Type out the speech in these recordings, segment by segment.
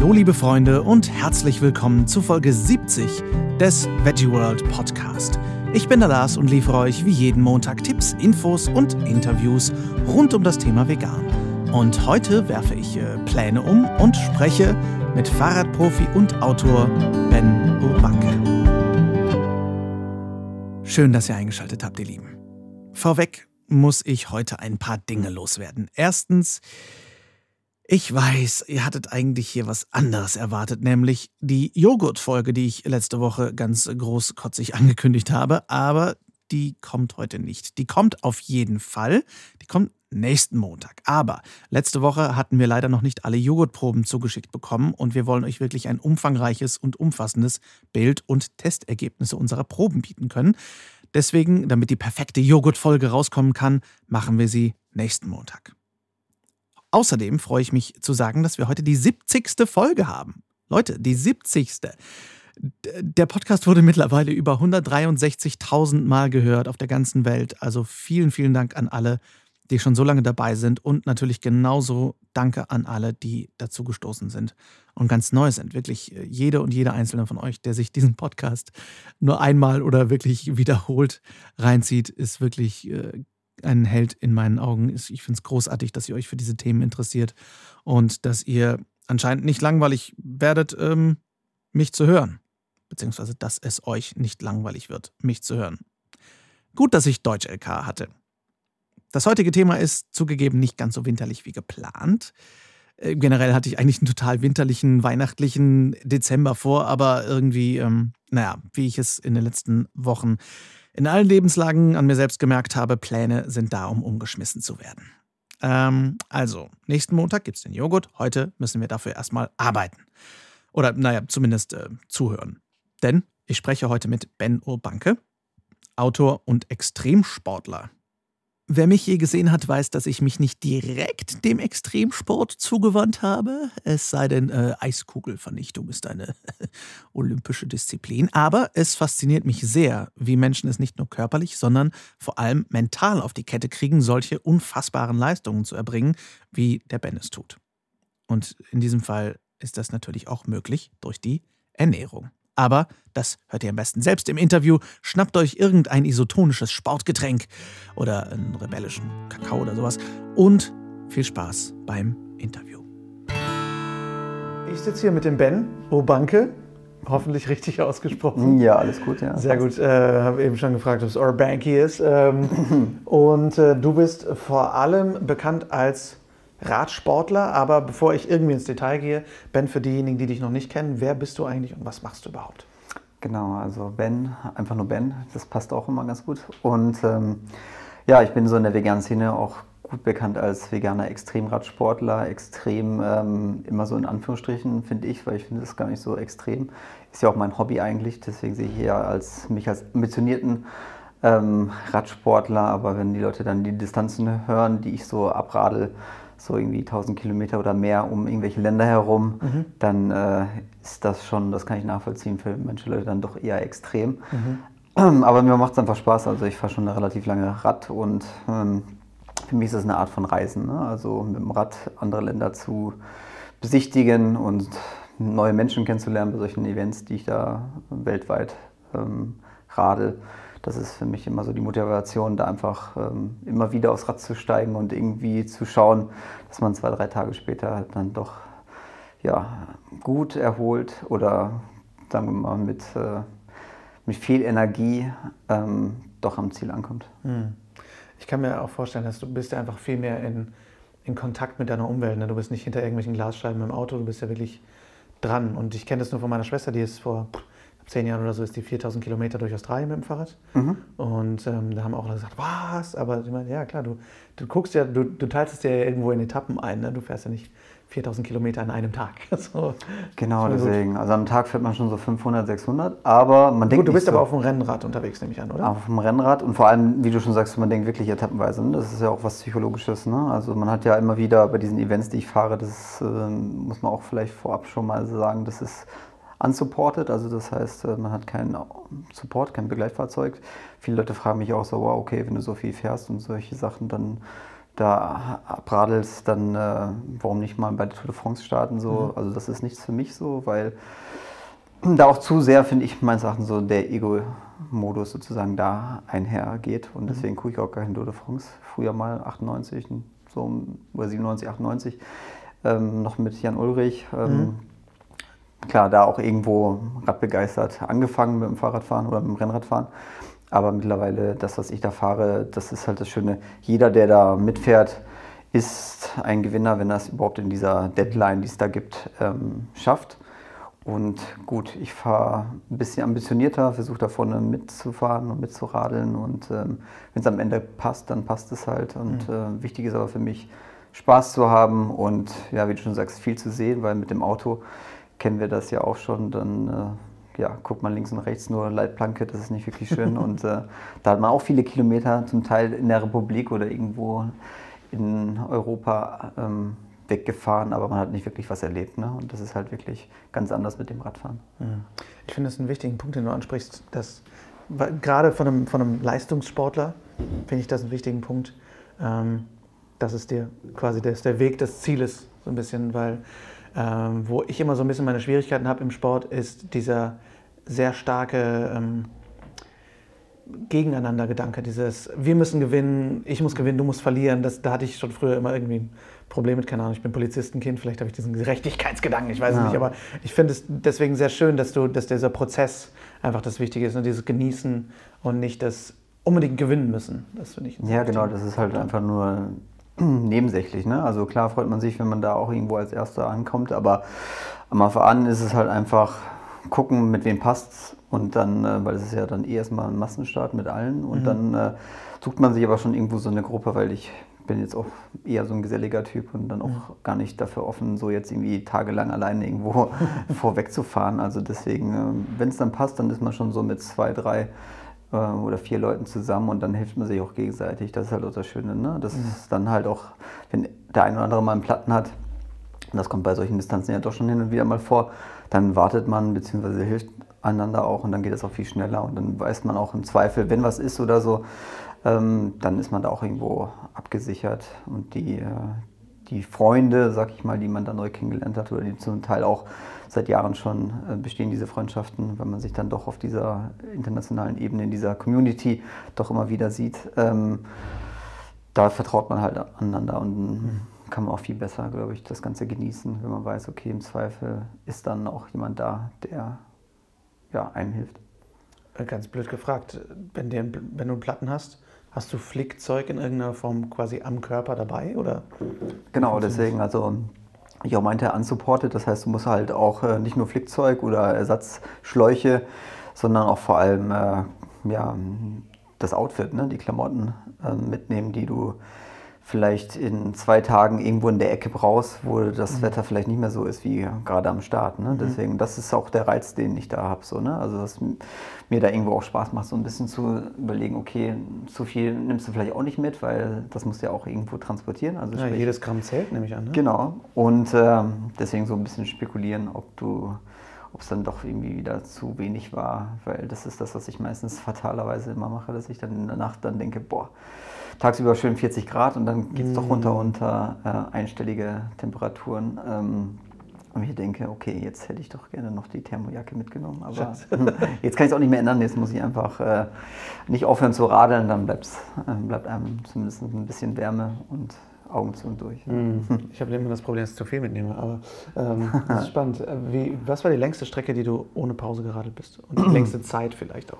Hallo liebe Freunde und herzlich willkommen zu Folge 70 des Veggie World Podcast. Ich bin der Lars und liefere euch wie jeden Montag Tipps, Infos und Interviews rund um das Thema Vegan. Und heute werfe ich äh, Pläne um und spreche mit Fahrradprofi und Autor Ben Urbanke. Schön, dass ihr eingeschaltet habt, ihr Lieben. Vorweg muss ich heute ein paar Dinge loswerden. Erstens, ich weiß, ihr hattet eigentlich hier was anderes erwartet, nämlich die Joghurt-Folge, die ich letzte Woche ganz großkotzig angekündigt habe, aber die kommt heute nicht. Die kommt auf jeden Fall. Die kommt nächsten Montag. Aber letzte Woche hatten wir leider noch nicht alle Joghurtproben zugeschickt bekommen und wir wollen euch wirklich ein umfangreiches und umfassendes Bild und Testergebnisse unserer Proben bieten können. Deswegen, damit die perfekte Joghurt-Folge rauskommen kann, machen wir sie nächsten Montag. Außerdem freue ich mich zu sagen, dass wir heute die 70. Folge haben. Leute, die 70. Der Podcast wurde mittlerweile über 163.000 Mal gehört auf der ganzen Welt. Also vielen, vielen Dank an alle, die schon so lange dabei sind. Und natürlich genauso danke an alle, die dazu gestoßen sind und ganz neu sind. Wirklich äh, jede und jeder einzelne von euch, der sich diesen Podcast nur einmal oder wirklich wiederholt reinzieht, ist wirklich äh, ein Held in meinen Augen. Ich finde es großartig, dass ihr euch für diese Themen interessiert und dass ihr anscheinend nicht langweilig werdet, ähm, mich zu hören. Beziehungsweise, dass es euch nicht langweilig wird, mich zu hören. Gut, dass ich Deutsch-LK hatte. Das heutige Thema ist zugegeben nicht ganz so winterlich wie geplant. Äh, generell hatte ich eigentlich einen total winterlichen, weihnachtlichen Dezember vor, aber irgendwie, ähm, naja, wie ich es in den letzten Wochen in allen Lebenslagen an mir selbst gemerkt habe, Pläne sind da, um umgeschmissen zu werden. Ähm, also, nächsten Montag gibt es den Joghurt. Heute müssen wir dafür erstmal arbeiten. Oder, naja, zumindest äh, zuhören. Denn ich spreche heute mit Ben Urbanke, Autor und Extremsportler. Wer mich je gesehen hat, weiß, dass ich mich nicht direkt dem Extremsport zugewandt habe. Es sei denn, äh, Eiskugelvernichtung ist eine olympische Disziplin. Aber es fasziniert mich sehr, wie Menschen es nicht nur körperlich, sondern vor allem mental auf die Kette kriegen, solche unfassbaren Leistungen zu erbringen, wie der Ben es tut. Und in diesem Fall ist das natürlich auch möglich durch die Ernährung. Aber das hört ihr am besten selbst im Interview. Schnappt euch irgendein isotonisches Sportgetränk oder einen rebellischen Kakao oder sowas und viel Spaß beim Interview. Ich sitze hier mit dem Ben Obanke. Hoffentlich richtig ausgesprochen. Ja, alles gut, ja. Sehr gut. Äh, habe eben schon gefragt, ob es Orbanky ist. Ähm, und äh, du bist vor allem bekannt als Radsportler. Aber bevor ich irgendwie ins Detail gehe, Ben, für diejenigen, die dich noch nicht kennen, wer bist du eigentlich und was machst du überhaupt? Genau, also Ben, einfach nur Ben, das passt auch immer ganz gut. Und ähm, ja, ich bin so in der veganen Szene auch gut bekannt als veganer Extremradsportler. Extrem ähm, immer so in Anführungsstrichen, finde ich, weil ich finde das gar nicht so extrem. Ist ja auch mein Hobby eigentlich, deswegen sehe ich hier als, mich als ambitionierten ähm, Radsportler. Aber wenn die Leute dann die Distanzen hören, die ich so abradel, so irgendwie 1000 Kilometer oder mehr um irgendwelche Länder herum, mhm. dann äh, ist das schon, das kann ich nachvollziehen, für manche Leute dann doch eher extrem. Mhm. Aber mir macht es einfach Spaß. Also ich fahre schon eine relativ lange Rad und ähm, für mich ist das eine Art von Reisen. Ne? Also mit dem Rad andere Länder zu besichtigen und neue Menschen kennenzulernen bei solchen Events, die ich da weltweit ähm, radel das ist für mich immer so die Motivation, da einfach ähm, immer wieder aufs Rad zu steigen und irgendwie zu schauen, dass man zwei, drei Tage später halt dann doch ja, gut erholt oder sagen wir mal mit, äh, mit viel Energie ähm, doch am Ziel ankommt. Hm. Ich kann mir auch vorstellen, dass du bist ja einfach viel mehr in, in Kontakt mit deiner Umwelt. Ne? Du bist nicht hinter irgendwelchen Glasscheiben im Auto, du bist ja wirklich dran. Und ich kenne das nur von meiner Schwester, die ist vor zehn Jahren oder so ist die 4000 Kilometer durch Australien mit dem Fahrrad. Mhm. Und ähm, da haben auch alle gesagt, was? Aber ich meine, ja klar, du, du guckst ja, du, du teilst es ja irgendwo in Etappen ein. Ne? Du fährst ja nicht 4000 Kilometer an einem Tag. so, genau, deswegen. Gut. Also am Tag fährt man schon so 500, 600. Aber man denkt. Gut, du bist so, aber auf dem Rennrad unterwegs, nehme ich an, oder? Auf dem Rennrad und vor allem, wie du schon sagst, man denkt wirklich etappenweise. Ne? Das ist ja auch was Psychologisches. Ne? Also man hat ja immer wieder bei diesen Events, die ich fahre, das äh, muss man auch vielleicht vorab schon mal sagen, das ist unsupported, also das heißt, äh, man hat keinen Support, kein Begleitfahrzeug. Viele Leute fragen mich auch so, wow, okay, wenn du so viel fährst und solche Sachen, dann da abradelst, dann äh, warum nicht mal bei der Tour de France starten? So? Mhm. Also das ist nichts für mich so, weil da auch zu sehr, finde ich, meines Erachtens so der Ego-Modus sozusagen da einhergeht. Und mhm. deswegen gucke ich auch gar kein Tour de France. Früher mal 98, so oder 97, 98, ähm, noch mit Jan Ulrich. Ähm, mhm. Klar, da auch irgendwo radbegeistert angefangen mit dem Fahrradfahren oder mit dem Rennradfahren. Aber mittlerweile, das, was ich da fahre, das ist halt das Schöne. Jeder, der da mitfährt, ist ein Gewinner, wenn er es überhaupt in dieser Deadline, die es da gibt, ähm, schafft. Und gut, ich fahre ein bisschen ambitionierter, versuche da vorne mitzufahren und mitzuradeln. Und ähm, wenn es am Ende passt, dann passt es halt. Und mhm. äh, wichtig ist aber für mich, Spaß zu haben und ja, wie du schon sagst, viel zu sehen, weil mit dem Auto kennen wir das ja auch schon. Dann äh, ja, guckt man links und rechts nur Leitplanke, das ist nicht wirklich schön. und äh, da hat man auch viele Kilometer, zum Teil in der Republik oder irgendwo in Europa ähm, weggefahren, aber man hat nicht wirklich was erlebt. Ne? Und das ist halt wirklich ganz anders mit dem Radfahren. Ich finde das einen wichtigen Punkt, den du ansprichst, dass gerade von einem, von einem Leistungssportler finde ich das einen wichtigen Punkt, ähm, dass es dir quasi der, der Weg des Zieles so ein bisschen, weil ähm, wo ich immer so ein bisschen meine Schwierigkeiten habe im Sport, ist dieser sehr starke ähm, Gegeneinander-Gedanke, dieses wir müssen gewinnen, ich muss gewinnen, du musst verlieren. Das, da hatte ich schon früher immer irgendwie ein Problem mit, keine Ahnung, ich bin Polizistenkind, vielleicht habe ich diesen Gerechtigkeitsgedanken, ich weiß ja. es nicht, aber ich finde es deswegen sehr schön, dass, du, dass dieser Prozess einfach das Wichtige ist, ne? dieses Genießen und nicht das unbedingt gewinnen müssen. Das finde ich. Ja, genau, das ist halt einfach nur nebensächlich. Ne? Also klar freut man sich, wenn man da auch irgendwo als Erster ankommt, aber am Anfang an ist es halt einfach gucken, mit wem passt und dann, äh, weil es ist ja dann eh erstmal ein Massenstart mit allen und mhm. dann äh, sucht man sich aber schon irgendwo so eine Gruppe, weil ich bin jetzt auch eher so ein geselliger Typ und dann auch mhm. gar nicht dafür offen, so jetzt irgendwie tagelang alleine irgendwo vorwegzufahren. Also deswegen, äh, wenn es dann passt, dann ist man schon so mit zwei, drei äh, oder vier Leuten zusammen und dann hilft man sich auch gegenseitig. Das ist halt auch das Schöne. Ne? Das mhm. ist dann halt auch, wenn der eine oder andere mal einen Platten hat, und das kommt bei solchen Distanzen ja doch schon hin und wieder mal vor, dann wartet man bzw. hilft einander auch und dann geht es auch viel schneller und dann weiß man auch im Zweifel, wenn was ist oder so, ähm, dann ist man da auch irgendwo abgesichert und die, äh, die Freunde, sag ich mal, die man da neu kennengelernt hat oder die zum Teil auch seit Jahren schon äh, bestehen diese Freundschaften, wenn man sich dann doch auf dieser internationalen Ebene, in dieser Community doch immer wieder sieht. Ähm, da vertraut man halt aneinander und kann man auch viel besser, glaube ich, das Ganze genießen, wenn man weiß, okay, im Zweifel ist dann auch jemand da, der ja, einem hilft. Äh, ganz blöd gefragt, wenn, der, wenn du einen Platten hast, hast du Flickzeug in irgendeiner Form quasi am Körper dabei? Oder? Genau, deswegen, also ich auch meinte, unsupported. Das heißt, du musst halt auch äh, nicht nur Flickzeug oder Ersatzschläuche, sondern auch vor allem äh, ja, das Outfit, ne, die Klamotten äh, mitnehmen, die du vielleicht in zwei Tagen irgendwo in der Ecke brauchst, wo das mhm. Wetter vielleicht nicht mehr so ist wie gerade am Start. Ne? Mhm. Deswegen, das ist auch der Reiz, den ich da habe. So, ne? Also, dass mir da irgendwo auch Spaß macht, so ein bisschen zu überlegen, okay, zu viel nimmst du vielleicht auch nicht mit, weil das musst du ja auch irgendwo transportieren. Also ja, sprich, jedes Gramm zählt, nehme ich an. Ne? Genau. Und ähm, deswegen so ein bisschen spekulieren, ob du ob es dann doch irgendwie wieder zu wenig war, weil das ist das, was ich meistens fatalerweise immer mache, dass ich dann in der Nacht dann denke, boah, tagsüber schön 40 Grad und dann geht es mm. doch runter unter äh, einstellige Temperaturen. Ähm, und ich denke, okay, jetzt hätte ich doch gerne noch die Thermojacke mitgenommen. Aber jetzt kann ich es auch nicht mehr ändern. Jetzt muss ich einfach äh, nicht aufhören zu radeln, dann äh, bleibt einem zumindest ein bisschen Wärme und Augen zu und durch. Mm. Ich habe immer das Problem, dass ich zu viel mitnehme. Aber ähm, das ist spannend. Äh, wie, was war die längste Strecke, die du ohne Pause geradelt bist? Und die längste Zeit vielleicht auch?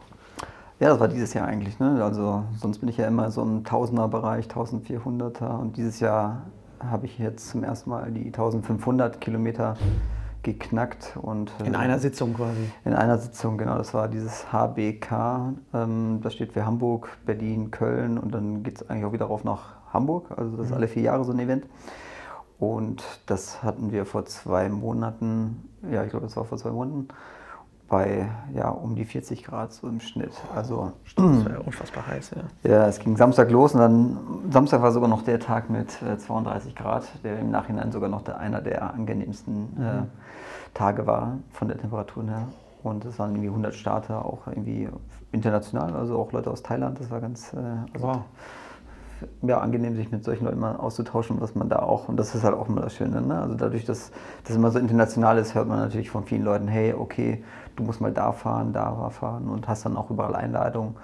Ja, das war dieses Jahr eigentlich. Ne? Also sonst bin ich ja immer so im Tausender-Bereich, 1400er. Und dieses Jahr habe ich jetzt zum ersten Mal die 1500 Kilometer geknackt. Und, in einer Sitzung quasi? In einer Sitzung, genau. Das war dieses HBK. Ähm, das steht für Hamburg, Berlin, Köln. Und dann geht es eigentlich auch wieder rauf nach Hamburg. Also das ist mhm. alle vier Jahre so ein Event. Und das hatten wir vor zwei Monaten, ja, ich glaube, das war vor zwei Monaten bei ja, um die 40 Grad so im Schnitt. Also, das war ja unfassbar heiß, ja. Ja, es ging Samstag los und dann Samstag war sogar noch der Tag mit äh, 32 Grad, der im Nachhinein sogar noch der, einer der angenehmsten mhm. äh, Tage war von der Temperatur her. Und es waren irgendwie 100 Starter, auch irgendwie international, also auch Leute aus Thailand. Das war ganz. Äh, also wow. ja, angenehm, sich mit solchen Leuten mal auszutauschen, was man da auch, und das ist halt auch immer das Schöne, ne? also dadurch, dass das immer so international ist, hört man natürlich von vielen Leuten, hey, okay, du musst mal da fahren, da fahren und hast dann auch überall Einladungen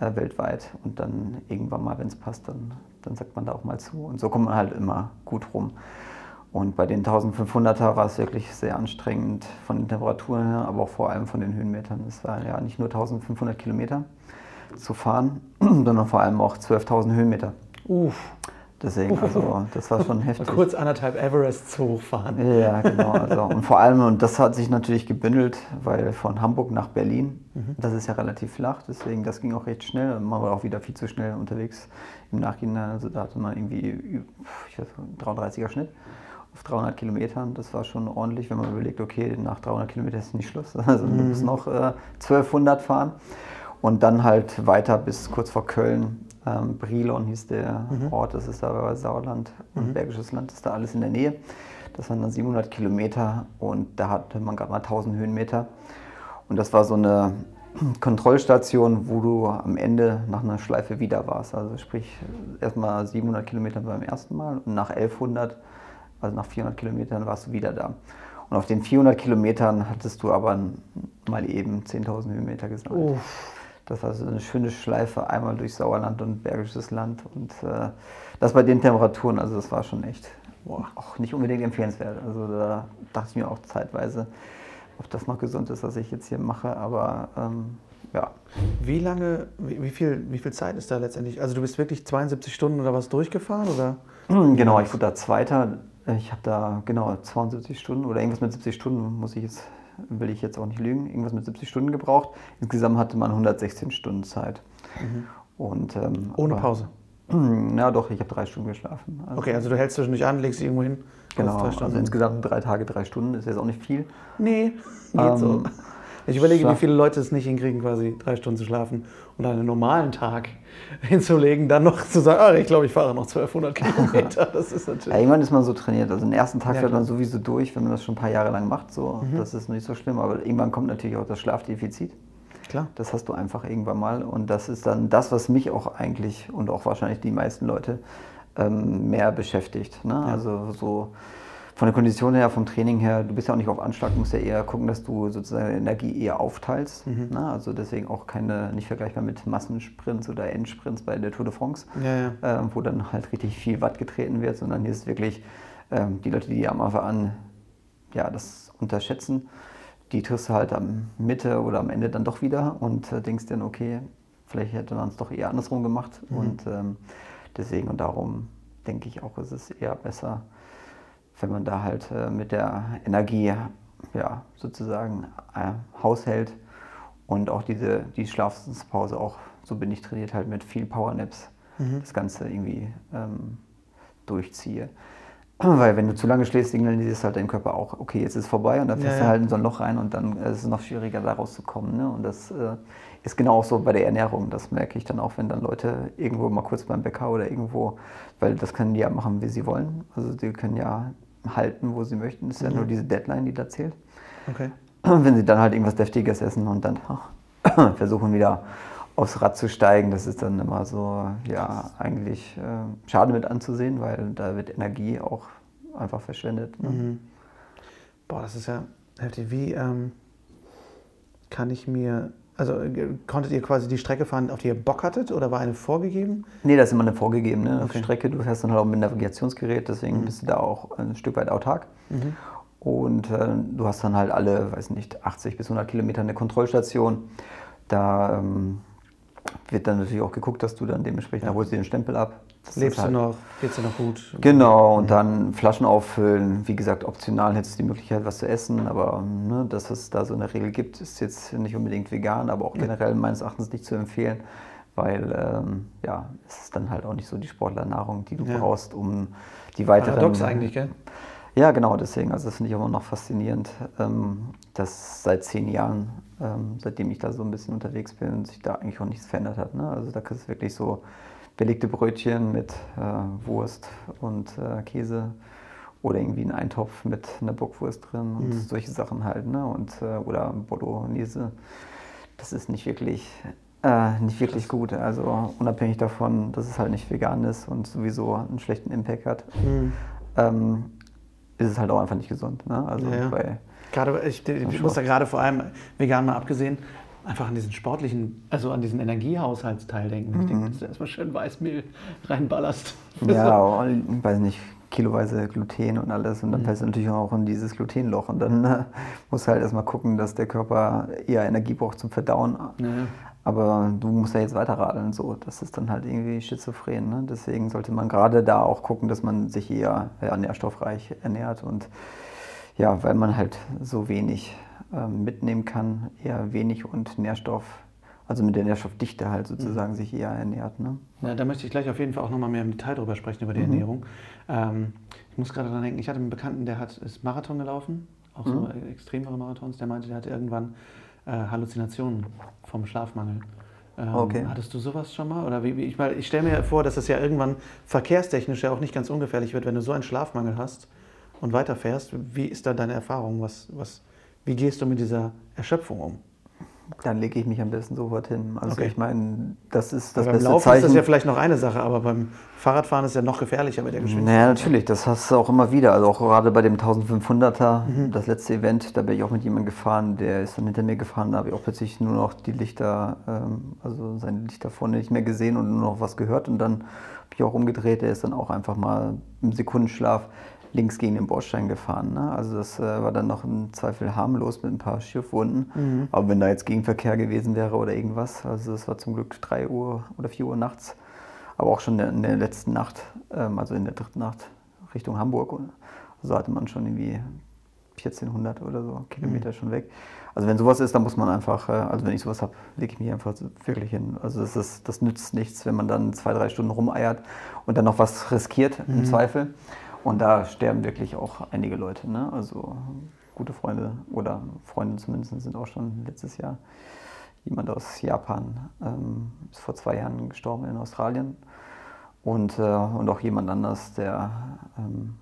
äh, weltweit und dann irgendwann mal, wenn es passt, dann, dann sagt man da auch mal zu und so kommt man halt immer gut rum. Und bei den 1500er war es wirklich sehr anstrengend von den Temperaturen her, aber auch vor allem von den Höhenmetern. Es waren ja nicht nur 1500 Kilometer zu fahren, sondern vor allem auch 12.000 Höhenmeter. Uff. Deswegen, also das war schon heftig. Kurz anderthalb Everests hochfahren. Ja, genau. Also, und vor allem, und das hat sich natürlich gebündelt, weil von Hamburg nach Berlin, mhm. das ist ja relativ flach, deswegen das ging auch recht schnell. Man war auch wieder viel zu schnell unterwegs im Nachhinein. Also da hatte man irgendwie ich weiß, 33er Schnitt auf 300 Kilometern. Das war schon ordentlich, wenn man überlegt, okay, nach 300 Kilometern ist nicht Schluss. Also mhm. man muss noch äh, 1200 fahren und dann halt weiter bis kurz vor Köln ähm, Brilon hieß der mhm. Ort, das ist da bei Sauerland und mhm. Bergisches Land ist da alles in der Nähe. Das waren dann 700 Kilometer und da hatte man gerade mal 1000 Höhenmeter. Und das war so eine Kontrollstation, wo du am Ende nach einer Schleife wieder warst. Also sprich erstmal 700 Kilometer beim ersten Mal und nach 1100, also nach 400 Kilometern warst du wieder da. Und auf den 400 Kilometern hattest du aber mal eben 10.000 Höhenmeter gesammelt. Uff. Das war so eine schöne Schleife, einmal durch Sauerland und Bergisches Land. Und äh, das bei den Temperaturen, also das war schon echt boah, auch nicht unbedingt empfehlenswert. Also da dachte ich mir auch zeitweise, ob das noch gesund ist, was ich jetzt hier mache. Aber ähm, ja. Wie lange, wie, wie, viel, wie viel Zeit ist da letztendlich? Also du bist wirklich 72 Stunden oder was durchgefahren? Oder? Genau, ich wurde da Zweiter. Ich habe da genau 72 Stunden oder irgendwas mit 70 Stunden, muss ich jetzt will ich jetzt auch nicht lügen, irgendwas mit 70 Stunden gebraucht. Insgesamt hatte man 116 Stunden Zeit. Mhm. Und, ähm, Ohne aber, Pause? Na doch, ich habe drei Stunden geschlafen. Also, okay, also du hältst zwischendurch an, legst dich irgendwo hin? Genau, also insgesamt drei Tage, drei Stunden ist jetzt auch nicht viel. Nee, geht ähm, so. Ich überlege, wie viele Leute es nicht hinkriegen, quasi drei Stunden zu schlafen und einen normalen Tag hinzulegen, dann noch zu sagen, ah, ich glaube, ich fahre noch 1200 Kilometer. Das ist natürlich. Ja, irgendwann ist man so trainiert. Also den ersten Tag ja, fährt man sowieso durch, wenn man das schon ein paar Jahre lang macht. So. Mhm. Das ist nicht so schlimm. Aber irgendwann kommt natürlich auch das Schlafdefizit. Klar. Das hast du einfach irgendwann mal. Und das ist dann das, was mich auch eigentlich und auch wahrscheinlich die meisten Leute ähm, mehr beschäftigt. Ne? Ja. Also so von der Kondition her, vom Training her, du bist ja auch nicht auf Anschlag, du musst ja eher gucken, dass du sozusagen Energie eher aufteilst. Mhm. Ne? Also deswegen auch keine, nicht vergleichbar mit Massensprints oder Endsprints bei der Tour de France, ja, ja. Äh, wo dann halt richtig viel Watt getreten wird, sondern hier ist wirklich ähm, die Leute, die am Anfang an ja, das unterschätzen, die triffst du halt am Mitte oder am Ende dann doch wieder und äh, denkst dann, okay, vielleicht hätte man es doch eher andersrum gemacht. Mhm. Und ähm, deswegen und darum denke ich auch, ist es eher besser, wenn man da halt äh, mit der Energie ja, sozusagen äh, haushält und auch diese die Schlafenspause auch, so bin ich trainiert, halt mit viel Powernaps mhm. das Ganze irgendwie ähm, durchziehe. Weil wenn du zu lange schläfst, signalisiert es halt dein Körper auch, okay, jetzt ist es vorbei und dann fährst ja, du halt in so ein Loch rein und dann ist es noch schwieriger, da rauszukommen. Ne? Und das äh, ist genau auch so bei der Ernährung. Das merke ich dann auch, wenn dann Leute irgendwo mal kurz beim Bäcker oder irgendwo, weil das können die ja machen, wie sie wollen. Also die können ja halten, wo sie möchten. Es ist mhm. ja nur diese Deadline, die da zählt. Okay. Wenn sie dann halt irgendwas Deftiges essen und dann ach, versuchen wieder aufs Rad zu steigen, das ist dann immer so, ja, eigentlich äh, schade mit anzusehen, weil da wird Energie auch einfach verschwendet. Ne? Mhm. Boah, das ist ja heftig. Wie ähm, kann ich mir also äh, konntet ihr quasi die Strecke fahren, auf die ihr Bock hattet oder war eine vorgegeben? Nee, das ist immer eine vorgegebene okay. Strecke. Du fährst dann halt auch mit Navigationsgerät, deswegen mhm. bist du da auch ein Stück weit autark. Mhm. Und äh, du hast dann halt alle, weiß nicht, 80 bis 100 Kilometer eine Kontrollstation. Da ähm, wird dann natürlich auch geguckt, dass du dann dementsprechend, ja. da holst du den Stempel ab. Das Lebst halt, du noch? Geht's dir noch gut? Genau, und mhm. dann Flaschen auffüllen. Wie gesagt, optional hättest du die Möglichkeit, was zu essen, aber ne, dass es da so eine Regel gibt, ist jetzt nicht unbedingt vegan, aber auch generell meines Erachtens nicht zu empfehlen, weil ähm, ja, es ist dann halt auch nicht so die Sportlernahrung, die du ja. brauchst, um die weiteren. Paradox eigentlich, gell? Ja, genau, deswegen. Also das finde ich immer noch faszinierend, ähm, dass seit zehn Jahren, ähm, seitdem ich da so ein bisschen unterwegs bin, sich da eigentlich auch nichts verändert hat. Ne? Also da ist wirklich so belegte Brötchen mit äh, Wurst und äh, Käse oder irgendwie ein Eintopf mit einer Bockwurst drin und mhm. solche Sachen halt, ne? Und, äh, oder Bolognese. Das ist nicht wirklich Äh, nicht wirklich gut. Also unabhängig davon, dass es halt nicht vegan ist und sowieso einen schlechten Impact hat, mhm. ähm, ist es halt auch einfach nicht gesund. Ne? Also ja, ja. bei gerade, ich, ich muss da gerade vor allem vegan mal abgesehen, einfach an diesen sportlichen, also an diesen Energiehaushaltsteil denken. Mhm. Ich denke, dass du erstmal schön Weißmehl reinballerst. Ja, und, weiß nicht, kiloweise Gluten und alles. Und dann mhm. fällst du natürlich auch in dieses Glutenloch. Und dann äh, musst du halt erstmal gucken, dass der Körper eher Energie braucht zum Verdauen. Ja. Aber du musst ja jetzt weiter radeln, so. Das ist dann halt irgendwie schizophren. Ne? Deswegen sollte man gerade da auch gucken, dass man sich eher ja, nährstoffreich ernährt und ja, weil man halt so wenig ähm, mitnehmen kann, eher wenig und Nährstoff, also mit der Nährstoffdichte halt sozusagen mhm. sich eher ernährt. Ne? Ja, da möchte ich gleich auf jeden Fall auch nochmal mehr im Detail drüber sprechen, über die mhm. Ernährung. Ähm, ich muss gerade daran denken, ich hatte einen Bekannten, der hat, ist Marathon gelaufen, auch so mhm. extremere Marathons, der meinte, der hatte irgendwann äh, Halluzinationen vom Schlafmangel. Ähm, okay. Hattest du sowas schon mal? Oder wie, wie ich ich stelle mir vor, dass es ja irgendwann verkehrstechnisch ja auch nicht ganz ungefährlich wird, wenn du so einen Schlafmangel hast und weiterfährst. Wie ist da deine Erfahrung? Was, was, wie gehst du mit dieser Erschöpfung um? dann lege ich mich am besten sofort hin. Also okay. ich meine, das ist das aber beste beim Laufen Zeichen. ist das ja vielleicht noch eine Sache, aber beim Fahrradfahren ist ja noch gefährlicher mit der Geschwindigkeit. Naja, natürlich, das hast du auch immer wieder. Also auch gerade bei dem 1500er, mhm. das letzte Event, da bin ich auch mit jemandem gefahren, der ist dann hinter mir gefahren, da habe ich auch plötzlich nur noch die Lichter, ähm, also seine Lichter vorne nicht mehr gesehen und nur noch was gehört und dann habe ich auch umgedreht, der ist dann auch einfach mal im Sekundenschlaf links gegen den Bordstein gefahren. Ne? Also das äh, war dann noch im Zweifel harmlos mit ein paar Schiffwunden. Mhm. Aber wenn da jetzt Gegenverkehr gewesen wäre oder irgendwas, also es war zum Glück 3 Uhr oder 4 Uhr nachts, aber auch schon in der letzten Nacht, ähm, also in der dritten Nacht Richtung Hamburg. Also hatte man schon irgendwie 1400 oder so Kilometer mhm. schon weg. Also wenn sowas ist, dann muss man einfach, äh, also wenn ich sowas habe, lege ich mich einfach wirklich hin. Also das, ist, das nützt nichts, wenn man dann zwei, drei Stunden rumeiert und dann noch was riskiert im mhm. Zweifel. Und da sterben wirklich auch einige Leute. Ne? Also gute Freunde oder Freunde zumindest sind auch schon letztes Jahr. Jemand aus Japan ähm, ist vor zwei Jahren gestorben in Australien. Und, äh, und auch jemand anders, der ähm,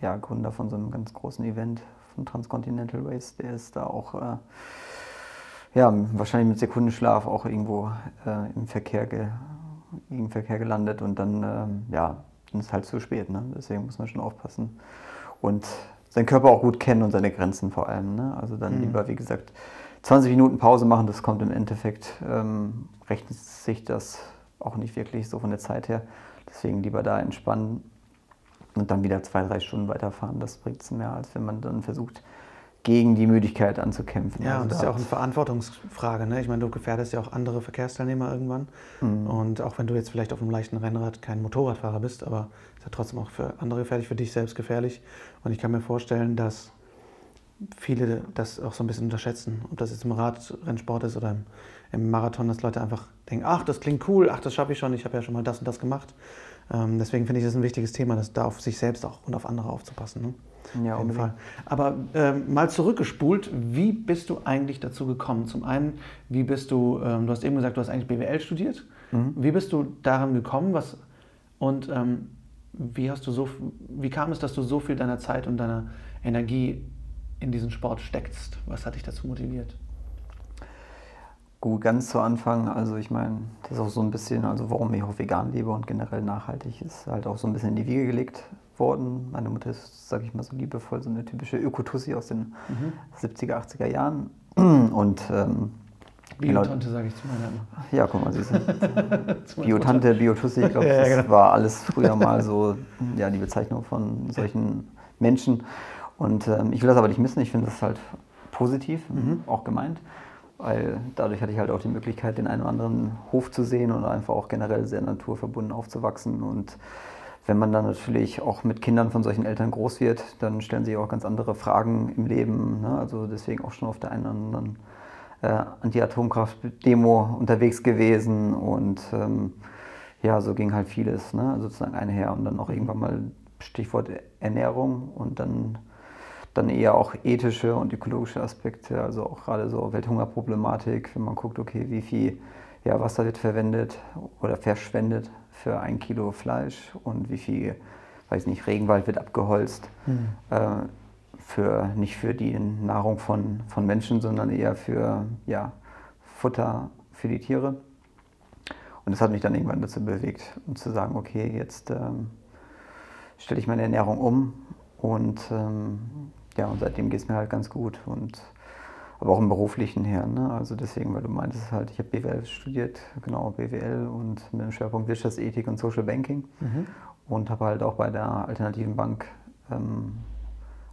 ja, Gründer von so einem ganz großen Event von Transcontinental Race, der ist da auch äh, ja, wahrscheinlich mit Sekundenschlaf auch irgendwo äh, im Verkehr, ge im Verkehr gelandet und dann ähm, ja, dann ist halt zu spät. Ne? Deswegen muss man schon aufpassen. Und seinen Körper auch gut kennen und seine Grenzen vor allem. Ne? Also dann mhm. lieber, wie gesagt, 20 Minuten Pause machen, das kommt im Endeffekt, ähm, rechnet sich das auch nicht wirklich so von der Zeit her. Deswegen lieber da entspannen und dann wieder zwei, drei Stunden weiterfahren. Das bringt es mehr, als wenn man dann versucht, gegen die Müdigkeit anzukämpfen. Ja, also und das ist ja auch eine Verantwortungsfrage. Ne? Ich meine, du gefährdest ja auch andere Verkehrsteilnehmer irgendwann. Mhm. Und auch wenn du jetzt vielleicht auf einem leichten Rennrad kein Motorradfahrer bist, aber ist ja trotzdem auch für andere gefährlich, für dich selbst gefährlich. Und ich kann mir vorstellen, dass viele das auch so ein bisschen unterschätzen. Ob das jetzt im Radrennsport ist oder im, im Marathon, dass Leute einfach denken, ach, das klingt cool, ach, das schaffe ich schon, ich habe ja schon mal das und das gemacht. Ähm, deswegen finde ich das ein wichtiges Thema, das da auf sich selbst auch und auf andere aufzupassen. Ne? Ja, auf jeden Fall. Aber ähm, mal zurückgespult, wie bist du eigentlich dazu gekommen? Zum einen, wie bist du, ähm, du hast eben gesagt, du hast eigentlich BWL studiert. Mhm. Wie bist du daran gekommen? Was, und ähm, wie, hast du so, wie kam es, dass du so viel deiner Zeit und deiner Energie in diesen Sport steckst? Was hat dich dazu motiviert? Gut, ganz zu Anfang, also ich meine, das ist auch so ein bisschen, also warum ich auch vegan lebe und generell nachhaltig, ist halt auch so ein bisschen in die Wiege gelegt worden. Meine Mutter ist, sage ich mal so liebevoll, so eine typische Ökotussi aus den mhm. 70er, 80er Jahren. Und ähm, Biotante sage ich zu meiner immer. Ja, guck mal, siehst du. Biotante, Biotussi, ich glaube, ja, das genau. war alles früher mal so ja, die Bezeichnung von solchen Menschen. Und ähm, ich will das aber nicht missen, ich finde das halt positiv, mhm. auch gemeint. Weil dadurch hatte ich halt auch die Möglichkeit, den einen oder anderen Hof zu sehen und einfach auch generell sehr naturverbunden aufzuwachsen und wenn man dann natürlich auch mit Kindern von solchen Eltern groß wird, dann stellen sich auch ganz andere Fragen im Leben. Ne? Also deswegen auch schon auf der einen oder anderen äh, Anti-Atomkraft-Demo unterwegs gewesen und ähm, ja, so ging halt vieles ne? sozusagen einher und dann auch irgendwann mal Stichwort Ernährung und dann, dann eher auch ethische und ökologische Aspekte, also auch gerade so Welthungerproblematik, wenn man guckt, okay, wie viel ja, Wasser wird verwendet oder verschwendet für ein Kilo Fleisch und wie viel, weiß nicht, Regenwald wird abgeholzt. Mhm. Äh, für, nicht für die Nahrung von, von Menschen, sondern eher für ja, Futter für die Tiere. Und das hat mich dann irgendwann dazu bewegt, um zu sagen, okay, jetzt ähm, stelle ich meine Ernährung um und ähm, ja, und seitdem geht es mir halt ganz gut. Und aber auch im beruflichen her. Ne? Also deswegen, weil du meintest halt, ich habe BWL studiert, genau BWL und mit dem Schwerpunkt Wirtschaftsethik und Social Banking mhm. und habe halt auch bei der Alternativen Bank ähm,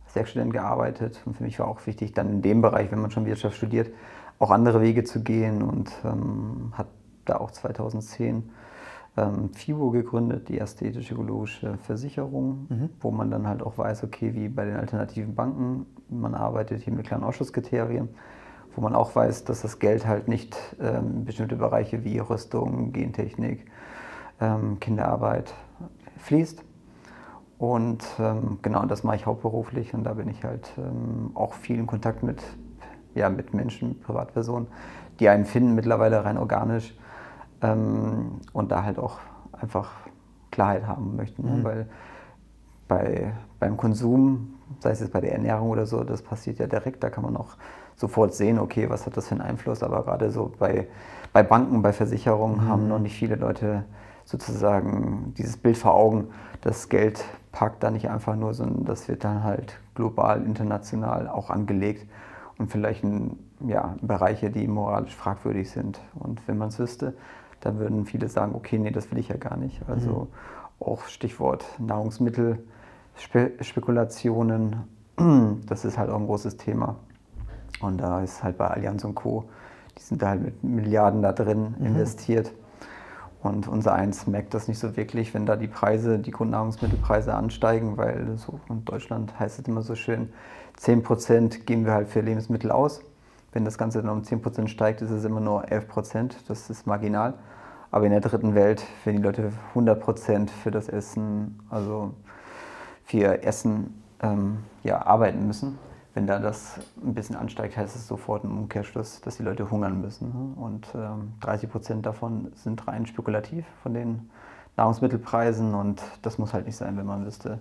als Werkstudent gearbeitet. Und für mich war auch wichtig, dann in dem Bereich, wenn man schon Wirtschaft studiert, auch andere Wege zu gehen und ähm, hat da auch 2010 ähm, FIBO gegründet, die erste ethisch-ökologische Versicherung, mhm. wo man dann halt auch weiß, okay, wie bei den alternativen Banken, man arbeitet hier mit kleinen Ausschusskriterien, wo man auch weiß, dass das Geld halt nicht ähm, bestimmte Bereiche wie Rüstung, Gentechnik, ähm, Kinderarbeit fließt. Und ähm, genau, das mache ich hauptberuflich und da bin ich halt ähm, auch viel in Kontakt mit, ja, mit Menschen, Privatpersonen, die einen finden, mittlerweile rein organisch ähm, und da halt auch einfach Klarheit haben möchten. Ne? Mhm. Weil bei, beim Konsum, sei es jetzt bei der Ernährung oder so, das passiert ja direkt, da kann man auch sofort sehen, okay, was hat das für einen Einfluss, aber gerade so bei, bei Banken, bei Versicherungen mhm. haben noch nicht viele Leute sozusagen dieses Bild vor Augen, das Geld parkt da nicht einfach nur, sondern das wird dann halt global, international auch angelegt und vielleicht in ja, Bereiche, die moralisch fragwürdig sind. Und wenn man es wüsste, da würden viele sagen, okay, nee, das will ich ja gar nicht. Also mhm. auch Stichwort Nahrungsmittelspekulationen, das ist halt auch ein großes Thema. Und da ist halt bei Allianz und Co., die sind da halt mit Milliarden da drin mhm. investiert. Und unser Eins merkt das nicht so wirklich, wenn da die Preise, die Grundnahrungsmittelpreise ansteigen, weil so in Deutschland heißt es immer so schön, 10% geben wir halt für Lebensmittel aus. Wenn das Ganze dann um 10% steigt, ist es immer nur 11%. Das ist marginal. Aber in der dritten Welt, wenn die Leute 100% für das Essen, also für Essen ähm, ja, arbeiten müssen, wenn da das ein bisschen ansteigt, heißt es sofort im Umkehrschluss, dass die Leute hungern müssen. Ne? Und ähm, 30% davon sind rein spekulativ von den Nahrungsmittelpreisen und das muss halt nicht sein, wenn man wüsste,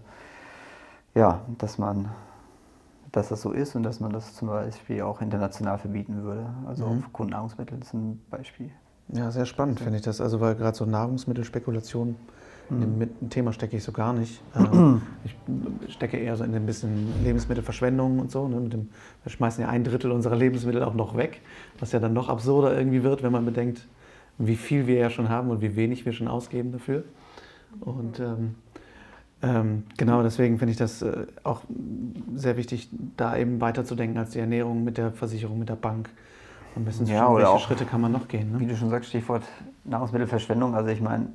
ja, dass man dass das so ist und dass man das zum Beispiel auch international verbieten würde. Also mhm. auf Grundnahrungsmittel ist ein Beispiel. Ja, sehr spannend finde ich das. Also weil gerade so Nahrungsmittelspekulation mhm. in dem Thema stecke ich so gar nicht. Ähm, ich stecke eher so in ein bisschen Lebensmittelverschwendung und so. Ne? Dem, wir schmeißen ja ein Drittel unserer Lebensmittel auch noch weg, was ja dann noch absurder irgendwie wird, wenn man bedenkt, wie viel wir ja schon haben und wie wenig wir schon ausgeben dafür. Und ähm, ähm, genau deswegen finde ich das äh, auch sehr wichtig, da eben weiterzudenken als die Ernährung mit der Versicherung, mit der Bank ein bisschen ja, oder welche auch, Schritte kann man noch gehen? Ne? Wie du schon sagst, Stichwort Nahrungsmittelverschwendung. Also ich meine,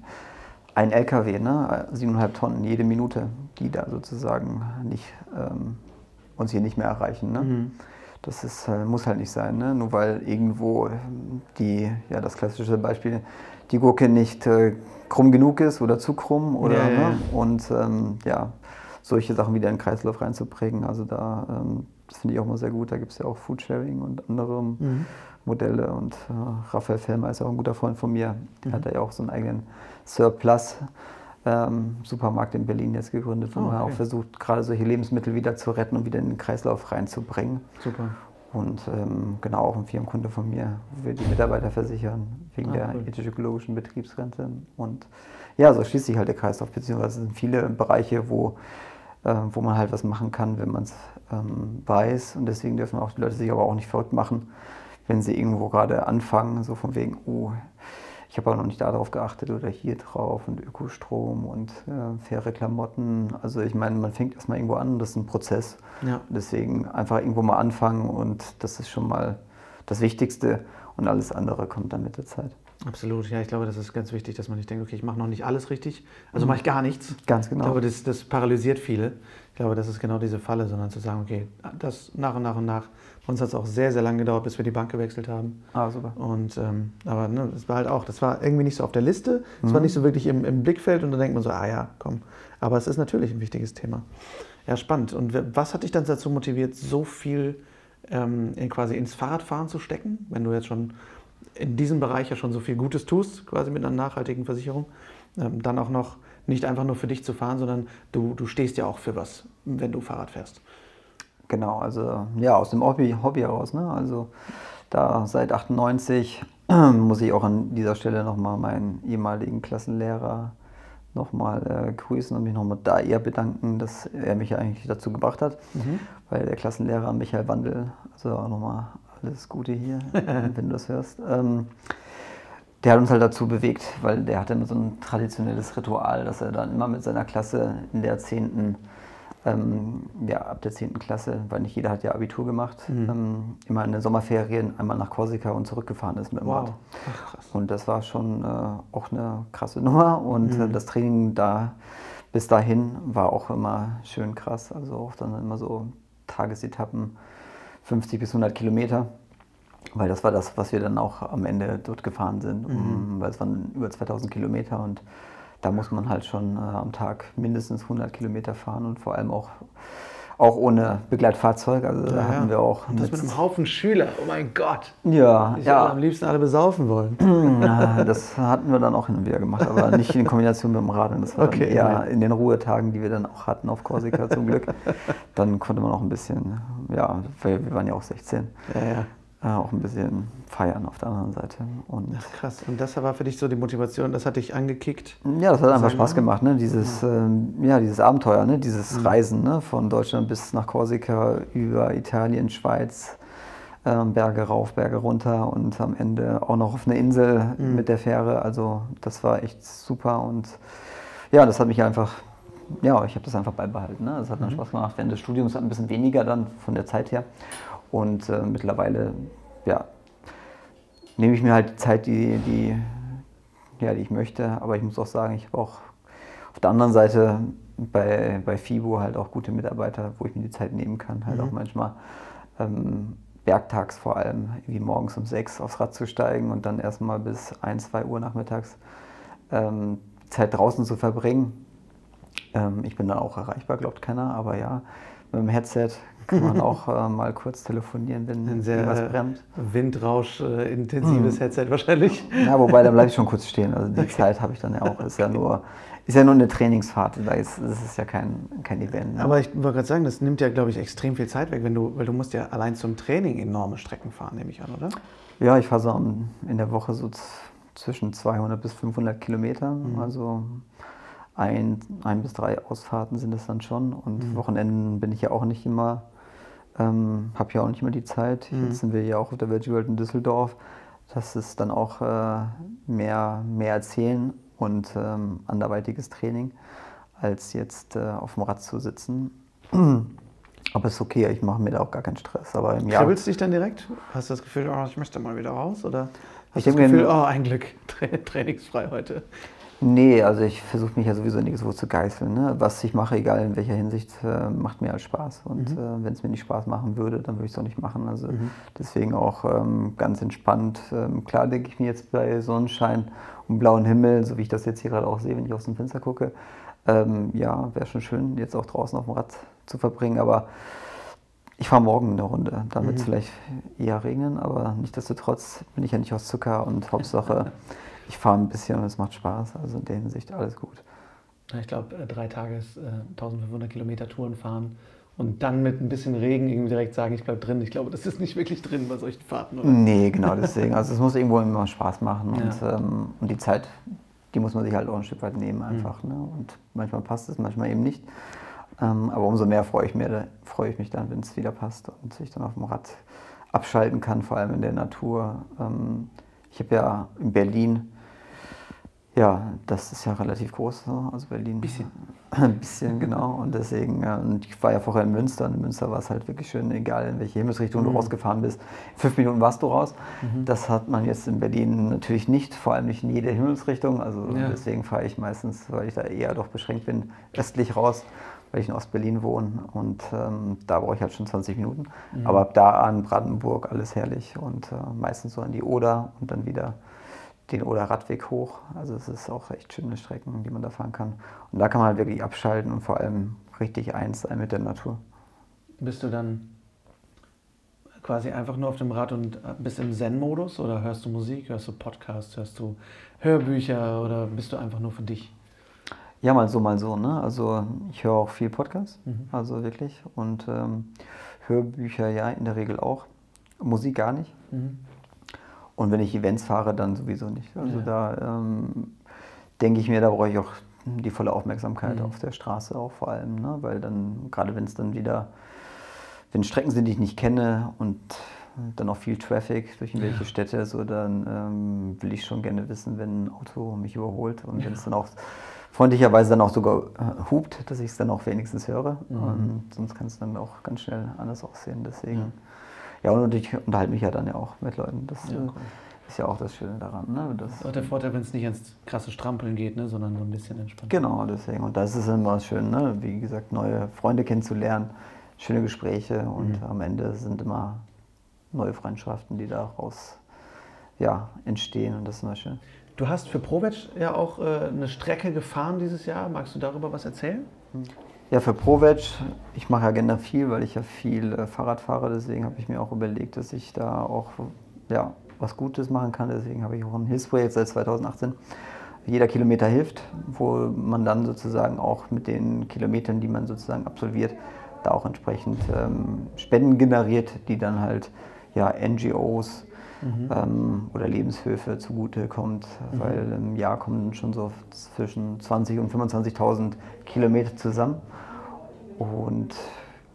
ein LKW, ne, 7,5 Tonnen jede Minute, die da sozusagen nicht, ähm, uns hier nicht mehr erreichen. Ne? Mhm. Das ist, äh, muss halt nicht sein, ne? nur weil irgendwo die, ja das klassische Beispiel, die Gurke nicht äh, krumm genug ist oder zu krumm oder ja, ja, ne? und ähm, ja, solche Sachen wieder in den Kreislauf reinzubringen. Also da, ähm, das finde ich auch mal sehr gut. Da gibt es ja auch Foodsharing und andere mhm. Modelle. Und äh, Raphael Fellmer ist auch ein guter Freund von mir. Der mhm. hat ja auch so einen eigenen Surplus. Ähm, Supermarkt in Berlin jetzt gegründet, wo oh, okay. man auch versucht, gerade solche Lebensmittel wieder zu retten und wieder in den Kreislauf reinzubringen. Super. Und ähm, genau auch ein Firmenkunde von mir, wo wir die Mitarbeiter versichern, wegen ah, der cool. ethisch-ökologischen Betriebsrente. Und ja, so schließt sich halt der Kreislauf, beziehungsweise sind viele Bereiche, wo äh, wo man halt was machen kann, wenn man es ähm, weiß. Und deswegen dürfen auch die Leute sich aber auch nicht verrückt machen, wenn sie irgendwo gerade anfangen, so von wegen, oh, ich habe aber noch nicht darauf geachtet oder hier drauf und Ökostrom und äh, faire Klamotten. Also ich meine, man fängt erstmal irgendwo an, das ist ein Prozess. Ja. Deswegen einfach irgendwo mal anfangen und das ist schon mal das Wichtigste und alles andere kommt dann mit der Zeit. Absolut, ja, ich glaube, das ist ganz wichtig, dass man nicht denkt, okay, ich mache noch nicht alles richtig, also mhm. mache ich gar nichts. Ganz genau. Ich glaube, das, das paralysiert viele. Ich glaube, das ist genau diese Falle, sondern zu sagen, okay, das nach und nach und nach. Bei uns hat es auch sehr, sehr lange gedauert, bis wir die Bank gewechselt haben. Ah, super. Und, ähm, aber ne, das war halt auch, das war irgendwie nicht so auf der Liste, es mhm. war nicht so wirklich im, im Blickfeld und dann denkt man so, ah ja, komm. Aber es ist natürlich ein wichtiges Thema. Ja, spannend. Und was hat dich dann dazu motiviert, so viel ähm, in quasi ins Fahrradfahren zu stecken, wenn du jetzt schon in diesem Bereich ja schon so viel Gutes tust, quasi mit einer nachhaltigen Versicherung, ähm, dann auch noch nicht einfach nur für dich zu fahren, sondern du, du stehst ja auch für was, wenn du Fahrrad fährst. Genau, also ja, aus dem Hobby, Hobby heraus. Ne? Also da seit 98 muss ich auch an dieser Stelle nochmal meinen ehemaligen Klassenlehrer nochmal äh, grüßen und mich nochmal da eher bedanken, dass er mich eigentlich dazu gebracht hat. Mhm. Weil der Klassenlehrer Michael Wandel, also auch nochmal alles Gute hier, wenn du das hörst. Ähm, der hat uns halt dazu bewegt, weil der hatte immer so ein traditionelles Ritual, dass er dann immer mit seiner Klasse in der 10 ähm, ja, ab der 10. Klasse, weil nicht jeder hat ja Abitur gemacht, mhm. ähm, immer in den Sommerferien einmal nach Korsika und zurückgefahren ist mit dem wow. Rad. Ach, und das war schon äh, auch eine krasse Nummer und äh, mhm. äh, das Training da bis dahin war auch immer schön krass, also auch dann immer so Tagesetappen, 50 bis 100 Kilometer. Weil das war das, was wir dann auch am Ende dort gefahren sind, um, mhm. weil es waren über 2000 Kilometer und da muss man halt schon äh, am Tag mindestens 100 Kilometer fahren und vor allem auch, auch ohne Begleitfahrzeug. Also ja, da hatten wir auch. Und das mit, einem Haufen Schüler, oh mein Gott. Ja, ich ja. am liebsten alle besaufen wollen. Das hatten wir dann auch hin und wieder gemacht, aber nicht in Kombination mit dem Radeln. Das war okay, eher nein. in den Ruhetagen, die wir dann auch hatten auf Korsika zum Glück. Dann konnte man auch ein bisschen, ja, wir waren ja auch 16. Ja, ja auch ein bisschen feiern auf der anderen Seite. Und Ach, krass. Und das war für dich so die Motivation, das hat dich angekickt? Ja, das hat einfach Spaß gemacht, ne? dieses, ja. Ähm, ja dieses Abenteuer, ne? dieses mhm. Reisen ne? von Deutschland bis nach Korsika, über Italien, Schweiz, ähm, Berge rauf, Berge runter und am Ende auch noch auf eine Insel mhm. mit der Fähre. Also das war echt super und ja, das hat mich einfach ja, ich habe das einfach beibehalten. Ne? Das hat dann mhm. Spaß gemacht. Während des Studiums ein bisschen weniger dann von der Zeit her. Und äh, mittlerweile, ja, nehme ich mir halt die Zeit, die, die, ja, die ich möchte. Aber ich muss auch sagen, ich habe auch auf der anderen Seite bei, bei FIBO halt auch gute Mitarbeiter, wo ich mir die Zeit nehmen kann. Halt mhm. auch manchmal ähm, werktags vor allem, wie morgens um sechs aufs Rad zu steigen und dann erstmal bis ein, zwei Uhr nachmittags ähm, Zeit draußen zu verbringen. Ähm, ich bin da auch erreichbar, glaubt keiner, aber ja, mit dem Headset kann man auch äh, mal kurz telefonieren, wenn Ein sehr was brennt. Windrausch-intensives äh, hm. Headset wahrscheinlich. Ja, wobei, da bleibe ich schon kurz stehen. Also die okay. Zeit habe ich dann ja auch. Ist ja nur, ist ja nur eine Trainingsfahrt. Da ist, das ist ja kein, kein Event. Ne? Aber ich wollte gerade sagen, das nimmt ja, glaube ich, extrem viel Zeit weg, wenn du, weil du musst ja allein zum Training enorme Strecken fahren, nehme ich an, oder? Ja, ich fahre so in der Woche so zwischen 200 bis 500 Kilometer. Mhm. Also ein, ein bis drei Ausfahrten sind es dann schon. Und mhm. Wochenenden bin ich ja auch nicht immer ähm, habe ja auch nicht mehr die Zeit. Mhm. Jetzt sind wir ja auch auf der Veggie World in Düsseldorf. Das ist dann auch äh, mehr, mehr erzählen und ähm, anderweitiges Training, als jetzt äh, auf dem Rad zu sitzen. Aber ist okay, ich mache mir da auch gar keinen Stress. Aber im Jahr Kribbelst dich dann direkt? Hast du das Gefühl, oh, ich möchte mal wieder raus? Oder hast ich du das Gefühl, oh, ein Glück, trainingsfrei heute? Nee, also ich versuche mich ja sowieso nirgendwo zu geißeln. Ne? Was ich mache, egal in welcher Hinsicht, äh, macht mir halt Spaß. Und mhm. äh, wenn es mir nicht Spaß machen würde, dann würde ich es auch nicht machen. Also mhm. deswegen auch ähm, ganz entspannt. Ähm, klar denke ich mir jetzt bei Sonnenschein und blauen Himmel, so wie ich das jetzt hier gerade auch sehe, wenn ich aus dem Fenster gucke, ähm, ja, wäre schon schön, jetzt auch draußen auf dem Rad zu verbringen. Aber ich fahre morgen eine Runde. Da wird es mhm. vielleicht eher regnen, aber nichtsdestotrotz bin ich ja nicht aus Zucker und Hauptsache. ich fahre ein bisschen und es macht Spaß. Also in der Hinsicht alles gut. Ich glaube, äh, drei Tages äh, 1500 Kilometer Touren fahren und dann mit ein bisschen Regen irgendwie direkt sagen, ich bleibe drin. Ich glaube, das ist nicht wirklich drin bei solchen Fahrten, oder? Nee, genau deswegen. Also es muss irgendwo immer Spaß machen und, ja. ähm, und die Zeit, die muss man sich halt auch ein Stück weit nehmen einfach. Mhm. Ne? Und manchmal passt es, manchmal eben nicht. Ähm, aber umso mehr freue ich, mir, freue ich mich dann, wenn es wieder passt und ich dann auf dem Rad abschalten kann, vor allem in der Natur. Ähm, ich habe ja in Berlin ja, das ist ja relativ groß, also Berlin. Ein bisschen. Ein bisschen, genau. Und deswegen, und ich war ja vorher in Münster und in Münster war es halt wirklich schön, egal in welche Himmelsrichtung mhm. du rausgefahren bist. fünf Minuten warst du raus. Mhm. Das hat man jetzt in Berlin natürlich nicht, vor allem nicht in jede Himmelsrichtung. Also ja. deswegen fahre ich meistens, weil ich da eher doch beschränkt bin, östlich raus, weil ich in Ostberlin wohne. Und ähm, da brauche ich halt schon 20 Minuten. Mhm. Aber ab da an Brandenburg alles herrlich und äh, meistens so an die Oder und dann wieder den oder Radweg hoch. Also es ist auch echt schöne Strecken, die man da fahren kann. Und da kann man halt wirklich abschalten und vor allem richtig eins sein mit der Natur. Bist du dann quasi einfach nur auf dem Rad und bist im Zen-Modus oder hörst du Musik, hörst du Podcasts, hörst du Hörbücher oder bist du einfach nur für dich? Ja, mal so, mal so. Ne? Also ich höre auch viel Podcasts, mhm. also wirklich. Und ähm, Hörbücher ja in der Regel auch. Musik gar nicht. Mhm. Und wenn ich Events fahre, dann sowieso nicht. Also ja. da ähm, denke ich mir, da brauche ich auch die volle Aufmerksamkeit mhm. auf der Straße auch vor allem, ne? weil dann, gerade wenn es dann wieder, wenn Strecken sind, die ich nicht kenne und dann auch viel Traffic durch irgendwelche ja. Städte, so dann ähm, will ich schon gerne wissen, wenn ein Auto mich überholt und ja. wenn es dann auch freundlicherweise dann auch sogar äh, hupt, dass ich es dann auch wenigstens höre. Mhm. Und sonst kann es dann auch ganz schnell anders aussehen. Deswegen, ja, ja und ich unterhalte mich ja dann ja auch mit Leuten. Das ja, äh, cool. ist ja auch das Schöne daran. Ne? Das, das ist auch der Vorteil, wenn es nicht ins krasse Strampeln geht, ne? sondern so ein bisschen entspannt. Genau, deswegen. Und das ist immer schön, ne? wie gesagt, neue Freunde kennenzulernen, schöne Gespräche und mhm. am Ende sind immer neue Freundschaften, die daraus ja, entstehen und das ist immer schön. Du hast für Provetsch ja auch äh, eine Strecke gefahren dieses Jahr. Magst du darüber was erzählen? Ja, für Provetsch, ich mache ja gerne viel, weil ich ja viel äh, Fahrrad fahre. Deswegen habe ich mir auch überlegt, dass ich da auch ja, was Gutes machen kann. Deswegen habe ich auch ein Hilfsprojekt seit 2018. Jeder Kilometer hilft, wo man dann sozusagen auch mit den Kilometern, die man sozusagen absolviert, da auch entsprechend ähm, Spenden generiert, die dann halt ja, NGOs mhm. ähm, oder Lebenshöfe zugute kommt, mhm. weil im Jahr kommen schon so zwischen 20.000 und 25.000 Kilometer zusammen. Und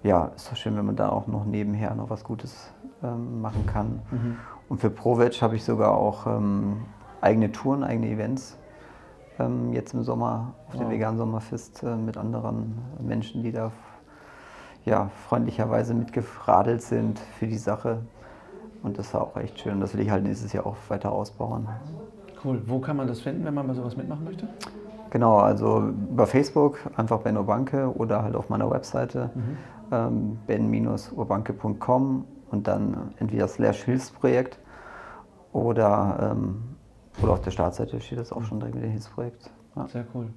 ja, ist doch schön, wenn man da auch noch nebenher noch was Gutes ähm, machen kann. Mhm. Und für ProVeg habe ich sogar auch ähm, eigene Touren, eigene Events. Ähm, jetzt im Sommer auf wow. dem Vegan Sommerfest äh, mit anderen Menschen, die da ja, freundlicherweise mitgeradelt sind für die Sache. Und das war auch echt schön. Das will ich halt nächstes Jahr auch weiter ausbauen. Cool. Wo kann man das finden, wenn man bei sowas mitmachen möchte? Genau, also über Facebook einfach Benno Banke oder halt auf meiner Webseite mhm. ähm, ben-urbanke.com und dann entweder slash Hilfsprojekt oder, ähm, oder auf der Startseite steht das auch schon direkt mit dem Hilfsprojekt. Ja. Sehr cool.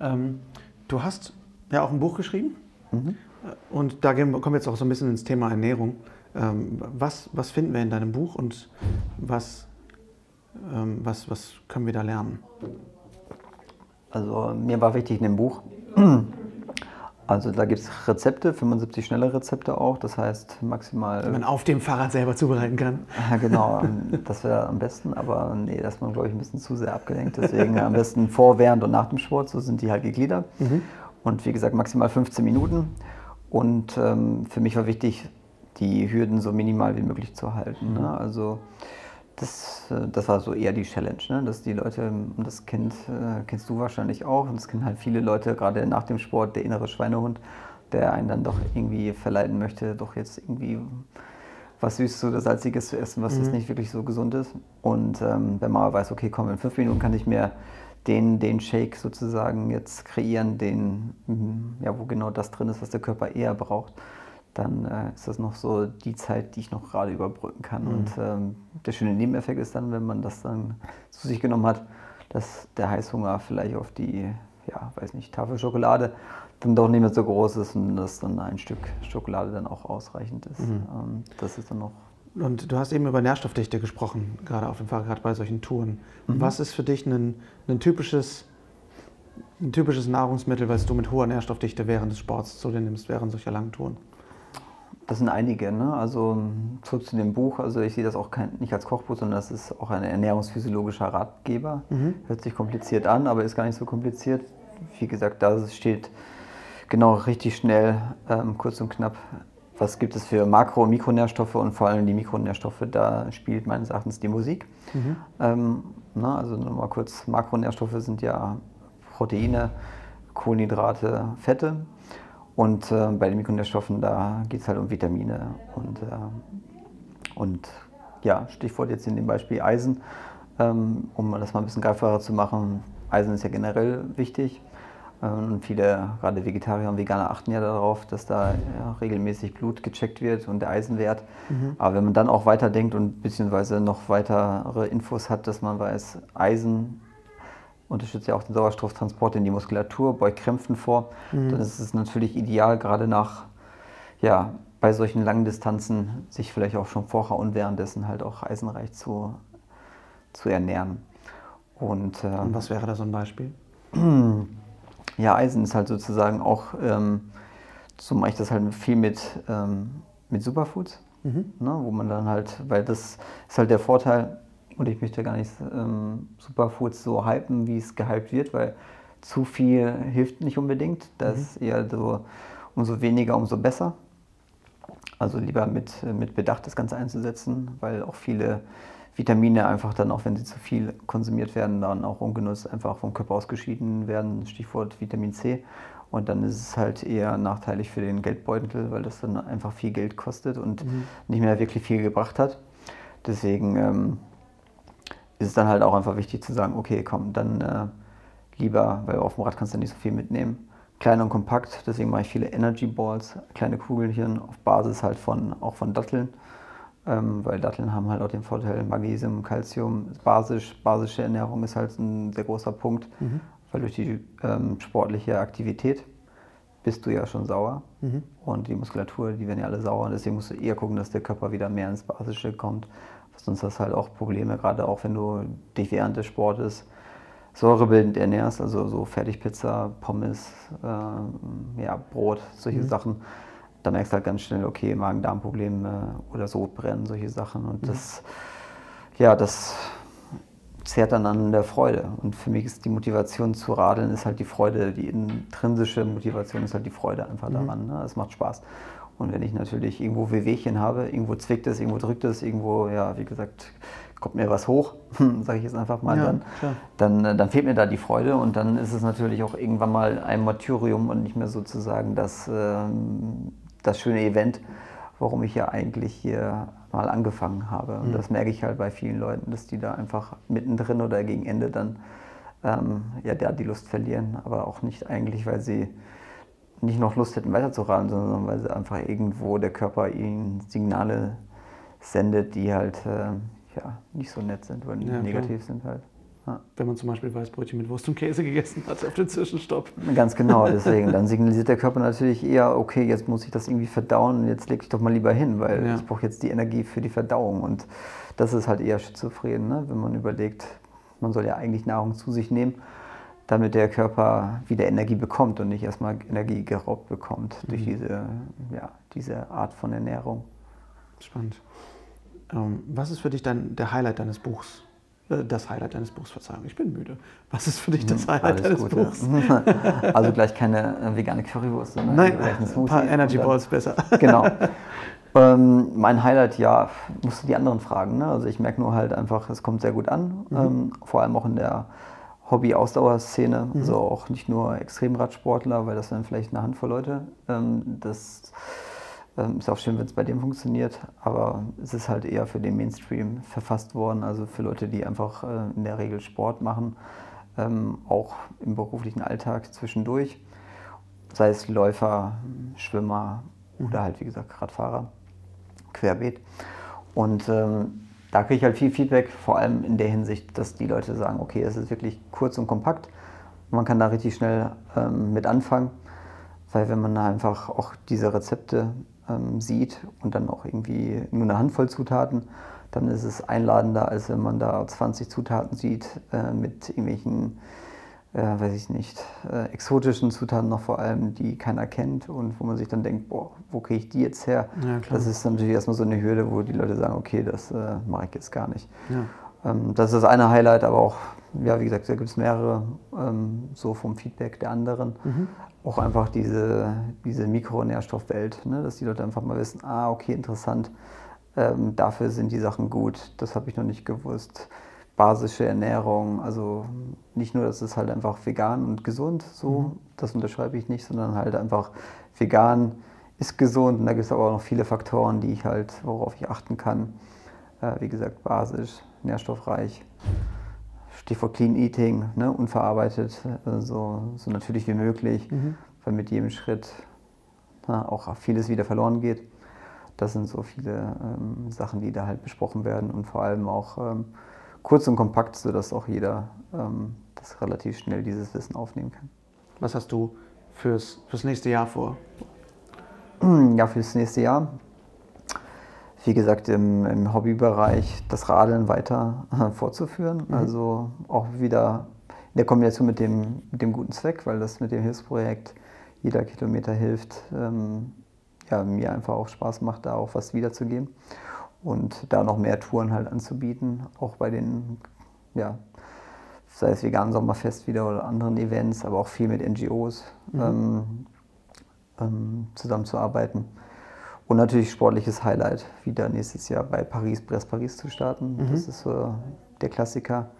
Ähm, du hast ja auch ein Buch geschrieben mhm. und da kommen wir jetzt auch so ein bisschen ins Thema Ernährung. Ähm, was, was finden wir in deinem Buch und was, ähm, was, was können wir da lernen? Also mir war wichtig in dem Buch, also da gibt es Rezepte, 75 schnelle Rezepte auch, das heißt maximal... Die man auf dem Fahrrad selber zubereiten kann. Ja, genau, das wäre am besten, aber nee, das ist man, glaube ich, ein bisschen zu sehr abgelenkt. Deswegen am besten vor, während und nach dem Sport, so sind die halt gegliedert. Mhm. Und wie gesagt, maximal 15 Minuten. Und ähm, für mich war wichtig, die Hürden so minimal wie möglich zu halten. Ne? Mhm. Ne? Also das, äh, das war so eher die Challenge, ne? dass die Leute, und das kennt, äh, kennst du wahrscheinlich auch, und das kennen halt viele Leute, gerade nach dem Sport, der innere Schweinehund, der einen dann doch irgendwie verleiten möchte, doch jetzt irgendwie was Süßes oder Salziges zu essen, was mhm. jetzt nicht wirklich so gesund ist. Und ähm, wenn man weiß, okay, komm, in fünf Minuten kann ich mir den, den Shake sozusagen jetzt kreieren, den, ja, wo genau das drin ist, was der Körper eher braucht, dann äh, ist das noch so die Zeit, die ich noch gerade überbrücken kann. Mhm. Und ähm, der schöne Nebeneffekt ist dann, wenn man das dann zu sich genommen hat, dass der Heißhunger vielleicht auf die, ja, weiß nicht, Tafel Schokolade dann doch nicht mehr so groß ist und dass dann ein Stück Schokolade dann auch ausreichend ist. Mhm. Ähm, das ist dann noch. Und du hast eben über Nährstoffdichte gesprochen, gerade auf dem Fahrrad bei solchen Touren. Mhm. Was ist für dich ein, ein typisches ein typisches Nahrungsmittel, was du mit hoher Nährstoffdichte während des Sports zu dir nimmst, während solcher langen Touren? Das sind einige. Ne? Also zurück zu dem Buch. Also ich sehe das auch kein, nicht als Kochbuch, sondern das ist auch ein ernährungsphysiologischer Ratgeber. Mhm. Hört sich kompliziert an, aber ist gar nicht so kompliziert. Wie gesagt, da steht genau richtig schnell, ähm, kurz und knapp, was gibt es für Makro- und Mikronährstoffe und vor allem die Mikronährstoffe. Da spielt meines Erachtens die Musik. Mhm. Ähm, na, ne? also nochmal kurz, Makronährstoffe sind ja Proteine, Kohlenhydrate, Fette. Und äh, bei den Mikronährstoffen, da geht es halt um Vitamine und, äh, und ja, Stichwort jetzt in dem Beispiel Eisen, ähm, um das mal ein bisschen greifbarer zu machen. Eisen ist ja generell wichtig ähm, und viele, gerade Vegetarier und Veganer, achten ja darauf, dass da ja, regelmäßig Blut gecheckt wird und der Eisenwert. Mhm. Aber wenn man dann auch weiterdenkt und beziehungsweise noch weitere Infos hat, dass man weiß, Eisen unterstützt ja auch den Sauerstofftransport in die Muskulatur, beugt Krämpfen vor. Mhm. Dann ist es natürlich ideal, gerade nach, ja, bei solchen langen Distanzen sich vielleicht auch schon vorher und währenddessen halt auch eisenreich zu, zu ernähren. Und, äh, und was wäre da so ein Beispiel? Ja, Eisen ist halt sozusagen auch, ähm, so mache ich das halt viel mit, ähm, mit Superfoods, mhm. ne, wo man dann halt, weil das ist halt der Vorteil, und ich möchte gar nicht ähm, Superfoods so hypen, wie es gehypt wird, weil zu viel hilft nicht unbedingt. Das mhm. ist eher so, umso weniger, umso besser. Also lieber mit, mit Bedacht das Ganze einzusetzen, weil auch viele Vitamine einfach dann, auch wenn sie zu viel konsumiert werden, dann auch ungenutzt einfach vom Körper ausgeschieden werden. Stichwort Vitamin C. Und dann ist es halt eher nachteilig für den Geldbeutel, weil das dann einfach viel Geld kostet und mhm. nicht mehr wirklich viel gebracht hat. Deswegen ähm, ist es dann halt auch einfach wichtig zu sagen, okay, komm, dann äh, lieber, weil auf dem Rad kannst du nicht so viel mitnehmen. Klein und kompakt, deswegen mache ich viele Energy Balls, kleine Kugelchen auf Basis halt von, auch von Datteln. Ähm, weil Datteln haben halt auch den Vorteil Magnesium, Calcium, basisch, basische Ernährung ist halt ein sehr großer Punkt, mhm. weil durch die ähm, sportliche Aktivität bist du ja schon sauer mhm. und die Muskulatur, die werden ja alle sauer und deswegen musst du eher gucken, dass der Körper wieder mehr ins Basische kommt. Sonst hast du halt auch Probleme, gerade auch wenn du dich während des Sportes säurebildend ernährst, also so Fertigpizza, Pommes, äh, ja, Brot, solche mhm. Sachen da merkst du halt ganz schnell, okay, Magen-Darm-Probleme oder Sodbrennen, solche Sachen. Und mhm. das, ja, das zehrt dann an der Freude. Und für mich ist die Motivation zu radeln, ist halt die Freude, die intrinsische Motivation ist halt die Freude einfach mhm. daran. Ne? Es macht Spaß. Und wenn ich natürlich irgendwo Wehwehchen habe, irgendwo zwickt es, irgendwo drückt es, irgendwo, ja, wie gesagt, kommt mir was hoch, sage ich jetzt einfach mal, ja, dann, dann, äh, dann, fehlt mir da die Freude und dann ist es natürlich auch irgendwann mal ein Martyrium und nicht mehr sozusagen das, ähm, das schöne Event, warum ich ja eigentlich hier mal angefangen habe. Und mhm. das merke ich halt bei vielen Leuten, dass die da einfach mittendrin oder gegen Ende dann ähm, ja, da die Lust verlieren, aber auch nicht eigentlich, weil sie nicht noch Lust hätten weiterzuraten, sondern weil sie einfach irgendwo der Körper ihnen Signale sendet, die halt äh, ja, nicht so nett sind oder ja, negativ klar. sind halt. Ja. Wenn man zum Beispiel Weißbrötchen mit Wurst und Käse gegessen hat auf den Zwischenstopp. Ganz genau, deswegen. Dann signalisiert der Körper natürlich eher, okay, jetzt muss ich das irgendwie verdauen und jetzt lege ich doch mal lieber hin, weil ja. ich brauche jetzt die Energie für die Verdauung. Und das ist halt eher schizophren, ne? wenn man überlegt, man soll ja eigentlich Nahrung zu sich nehmen, damit der Körper wieder Energie bekommt und nicht erstmal Energie geraubt bekommt mhm. durch diese, ja, diese Art von Ernährung. Spannend. Ähm, was ist für dich dann der Highlight deines Buchs? Äh, das Highlight deines Buchs, Verzeihung, ich bin müde. Was ist für dich das hm, Highlight Alles deines gut, Buchs? Also gleich keine äh, vegane Currywurst. Ne? Nein, ein paar Energy Balls besser. Genau. Ähm, mein Highlight, ja, musst du die anderen fragen. Ne? Also ich merke nur halt einfach, es kommt sehr gut an. Mhm. Ähm, vor allem auch in der Hobby-Ausdauerszene. Mhm. Also auch nicht nur Extremradsportler, weil das sind vielleicht eine Handvoll Leute. Ähm, das ähm, ist auch schön, wenn es bei dem funktioniert, aber es ist halt eher für den Mainstream verfasst worden, also für Leute, die einfach äh, in der Regel Sport machen, ähm, auch im beruflichen Alltag zwischendurch, sei es Läufer, Schwimmer mhm. oder halt wie gesagt Radfahrer, querbeet. Und ähm, da kriege ich halt viel Feedback, vor allem in der Hinsicht, dass die Leute sagen, okay, es ist wirklich kurz und kompakt, man kann da richtig schnell ähm, mit anfangen, weil wenn man einfach auch diese Rezepte ähm, sieht und dann auch irgendwie nur eine Handvoll Zutaten, dann ist es einladender, als wenn man da 20 Zutaten sieht äh, mit irgendwelchen, äh, weiß ich nicht, äh, exotischen Zutaten noch vor allem, die keiner kennt und wo man sich dann denkt, boah, wo kriege ich die jetzt her? Ja, das ist natürlich erstmal so eine Hürde, wo die Leute sagen, okay, das äh, mache ich jetzt gar nicht. Ja. Ähm, das ist das eine Highlight, aber auch, ja, wie gesagt, da gibt es mehrere ähm, so vom Feedback der anderen. Mhm auch einfach diese, diese Mikronährstoffwelt, ne? dass die Leute einfach mal wissen, ah, okay, interessant, ähm, dafür sind die Sachen gut, das habe ich noch nicht gewusst. Basische Ernährung, also nicht nur, dass es halt einfach vegan und gesund, so, mhm. das unterschreibe ich nicht, sondern halt einfach vegan ist gesund und da gibt es aber auch noch viele Faktoren, die ich halt, worauf ich achten kann. Äh, wie gesagt, basisch, nährstoffreich. Stichwort Clean Eating, ne, unverarbeitet, äh, so, so natürlich wie möglich, mhm. weil mit jedem Schritt na, auch vieles wieder verloren geht. Das sind so viele ähm, Sachen, die da halt besprochen werden und vor allem auch ähm, kurz und kompakt, sodass auch jeder ähm, das relativ schnell dieses Wissen aufnehmen kann. Was hast du fürs, fürs nächste Jahr vor? Ja, fürs nächste Jahr wie gesagt, im, im Hobbybereich das Radeln weiter äh, fortzuführen. Mhm. Also auch wieder in der Kombination mit dem, mit dem guten Zweck, weil das mit dem Hilfsprojekt jeder Kilometer hilft, ähm, ja, mir einfach auch Spaß macht, da auch was wiederzugeben. Und da noch mehr Touren halt anzubieten, auch bei den, ja, sei es veganen Sommerfest wieder oder anderen Events, aber auch viel mit NGOs mhm. ähm, ähm, zusammenzuarbeiten. Und natürlich sportliches Highlight, wieder nächstes Jahr bei Paris, Brest Paris zu starten. Mhm. Das ist so der Klassiker,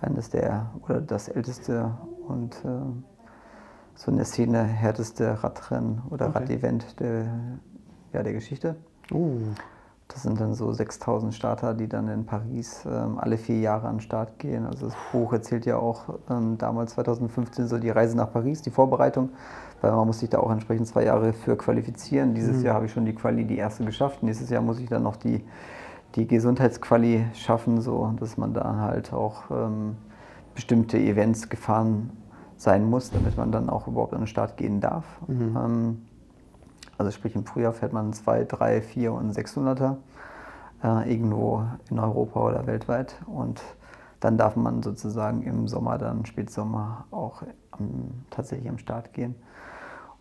eines der, oder das älteste und äh, so in der Szene härteste Radrennen oder okay. Radevent der, ja, der Geschichte. Uh. Das sind dann so 6000 Starter, die dann in Paris ähm, alle vier Jahre an den Start gehen. Also das Buch erzählt ja auch ähm, damals 2015 so die Reise nach Paris, die Vorbereitung, weil man muss sich da auch entsprechend zwei Jahre für qualifizieren. Dieses mhm. Jahr habe ich schon die Quali, die erste geschafft. Nächstes Jahr muss ich dann noch die, die Gesundheitsquali schaffen, so dass man da halt auch ähm, bestimmte Events gefahren sein muss, damit man dann auch überhaupt an den Start gehen darf. Mhm. Ähm, also sprich im Frühjahr fährt man 2, 3, 4 und 600er äh, irgendwo in Europa oder weltweit und dann darf man sozusagen im Sommer, dann Spätsommer auch am, tatsächlich am Start gehen.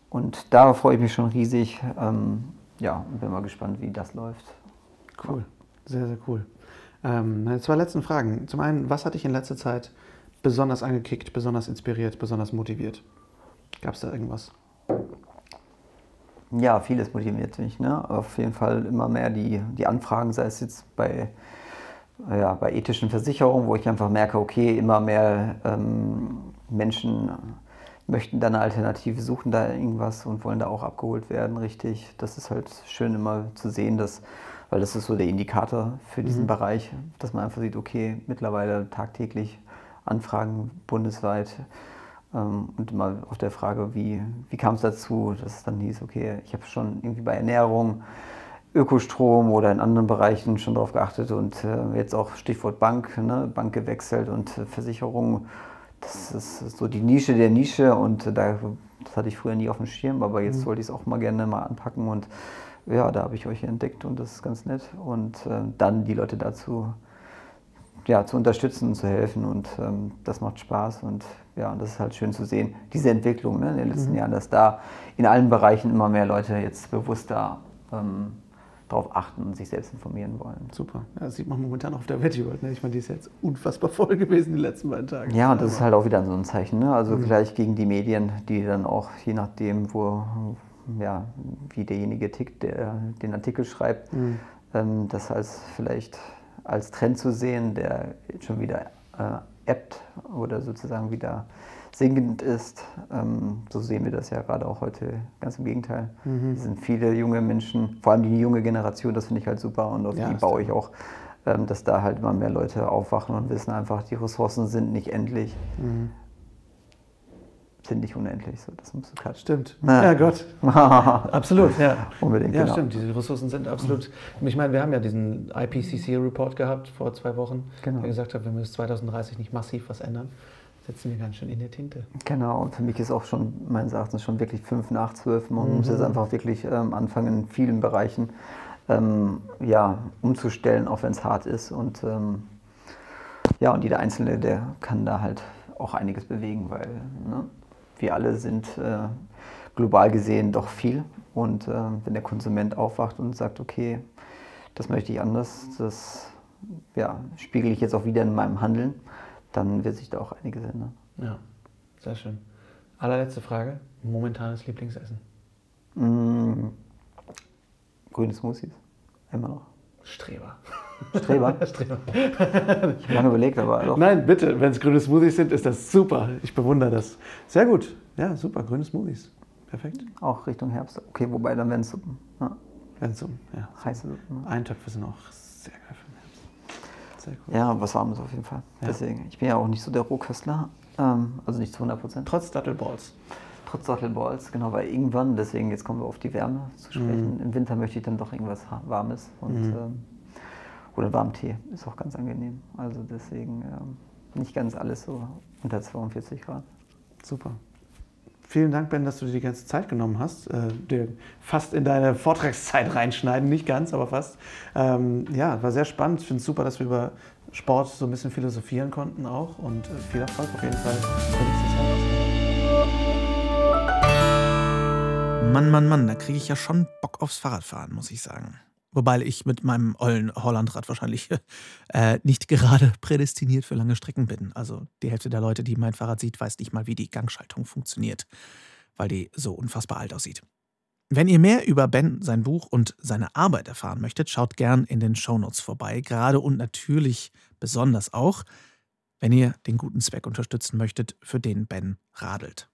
Und da freue ich mich schon riesig. Ähm, ja, bin mal gespannt, wie das läuft. Cool, sehr, sehr cool. Ähm, zwei letzten Fragen. Zum einen, was hat dich in letzter Zeit besonders angekickt, besonders inspiriert, besonders motiviert? Gab es da irgendwas? Ja, vieles motiviert mich. Ne? Auf jeden Fall immer mehr die, die Anfragen, sei es jetzt bei, ja, bei ethischen Versicherungen, wo ich einfach merke, okay, immer mehr ähm, Menschen möchten da eine Alternative, suchen da irgendwas und wollen da auch abgeholt werden, richtig. Das ist halt schön immer zu sehen, dass, weil das ist so der Indikator für diesen mhm. Bereich, dass man einfach sieht, okay, mittlerweile tagtäglich Anfragen bundesweit und immer auf der Frage, wie, wie kam es dazu, dass es dann hieß, okay, ich habe schon irgendwie bei Ernährung, Ökostrom oder in anderen Bereichen schon darauf geachtet und äh, jetzt auch Stichwort Bank, ne, Bank gewechselt und äh, Versicherung, das ist so die Nische der Nische und äh, da, das hatte ich früher nie auf dem Schirm, aber jetzt mhm. wollte ich es auch mal gerne mal anpacken und ja, da habe ich euch entdeckt und das ist ganz nett und äh, dann die Leute dazu ja, zu unterstützen und zu helfen. Und ähm, das macht Spaß und ja, und das ist halt schön zu sehen, diese Entwicklung ne, in den letzten mhm. Jahren, dass da in allen Bereichen immer mehr Leute jetzt bewusster ähm, darauf achten und sich selbst informieren wollen. Super. Ja, das sieht man momentan auch auf der Veggie World. Ne? Ich meine, die ist jetzt unfassbar voll gewesen die letzten beiden Tage. Ja, und das ist halt auch wieder so ein Zeichen. Ne? Also mhm. gleich gegen die Medien, die dann auch, je nachdem, wo, ja, wie derjenige tickt, der den Artikel schreibt, mhm. ähm, das als vielleicht als Trend zu sehen, der schon wieder äh, ebbt oder sozusagen wieder sinkend ist. Ähm, so sehen wir das ja gerade auch heute ganz im Gegenteil. Mhm. Es sind viele junge Menschen, vor allem die junge Generation, das finde ich halt super und auf ja, die baue ich auch, ähm, dass da halt immer mehr Leute aufwachen und wissen einfach, die Ressourcen sind nicht endlich. Mhm sind nicht unendlich. So, das musst du cutten. Stimmt. Ja, ja Gott. absolut, ja. Unbedingt. Ja, genau. stimmt. Diese Ressourcen sind absolut. Ich meine, wir haben ja diesen IPCC-Report gehabt vor zwei Wochen, genau. der gesagt hat, wenn wir bis 2030 nicht massiv was ändern, setzen wir ganz schön in der Tinte. Genau, und für mich ist auch schon meines Erachtens schon wirklich fünf nach zwölf. Man mhm. muss jetzt einfach wirklich ähm, anfangen, in vielen Bereichen ähm, ja, umzustellen, auch wenn es hart ist. Und ähm, ja, und jeder Einzelne, der kann da halt auch einiges bewegen, weil ne, wir alle sind äh, global gesehen doch viel. Und äh, wenn der Konsument aufwacht und sagt, okay, das möchte ich anders, das ja, spiegel ich jetzt auch wieder in meinem Handeln, dann wird sich da auch einiges ändern. Ja, sehr schön. Allerletzte Frage, momentanes Lieblingsessen? Mmh, grüne Smoothies, immer noch. Streber. Streber? Streber. ich habe lange überlegt, aber doch. Nein, bitte, wenn es grüne Smoothies sind, ist das super. Ich bewundere das. Sehr gut. Ja, super, grüne Smoothies. Perfekt. Auch Richtung Herbst. Okay, wobei dann werden Suppen. Ja. Suppen, ja. Heiße Suppen. Ja. Eintöpfe sind auch sehr geil für den Herbst. Sehr cool. Ja, was Warmes auf jeden Fall. Ja. Deswegen, ich bin ja auch nicht so der Rohköstler. Ähm, also nicht zu 100 Prozent. Trotz Dattelballs. Trotz Dattelballs, genau, weil irgendwann, deswegen jetzt kommen wir auf die Wärme zu sprechen. Mhm. Im Winter möchte ich dann doch irgendwas Warmes und mhm. ähm, oder warmen Tee ist auch ganz angenehm. Also deswegen ähm, nicht ganz alles so unter 42 Grad. Super. Vielen Dank, Ben, dass du dir die ganze Zeit genommen hast. Äh, dir fast in deine Vortragszeit reinschneiden, nicht ganz, aber fast. Ähm, ja, war sehr spannend. Ich finde es super, dass wir über Sport so ein bisschen philosophieren konnten auch und äh, viel Erfolg auf jeden Fall Mann, Mann, Mann, da kriege ich ja schon Bock aufs Fahrradfahren, muss ich sagen. Wobei ich mit meinem ollen Hollandrad wahrscheinlich äh, nicht gerade prädestiniert für lange Strecken bin. Also die Hälfte der Leute, die mein Fahrrad sieht, weiß nicht mal, wie die Gangschaltung funktioniert, weil die so unfassbar alt aussieht. Wenn ihr mehr über Ben, sein Buch und seine Arbeit erfahren möchtet, schaut gern in den Shownotes vorbei. Gerade und natürlich besonders auch, wenn ihr den guten Zweck unterstützen möchtet, für den Ben radelt.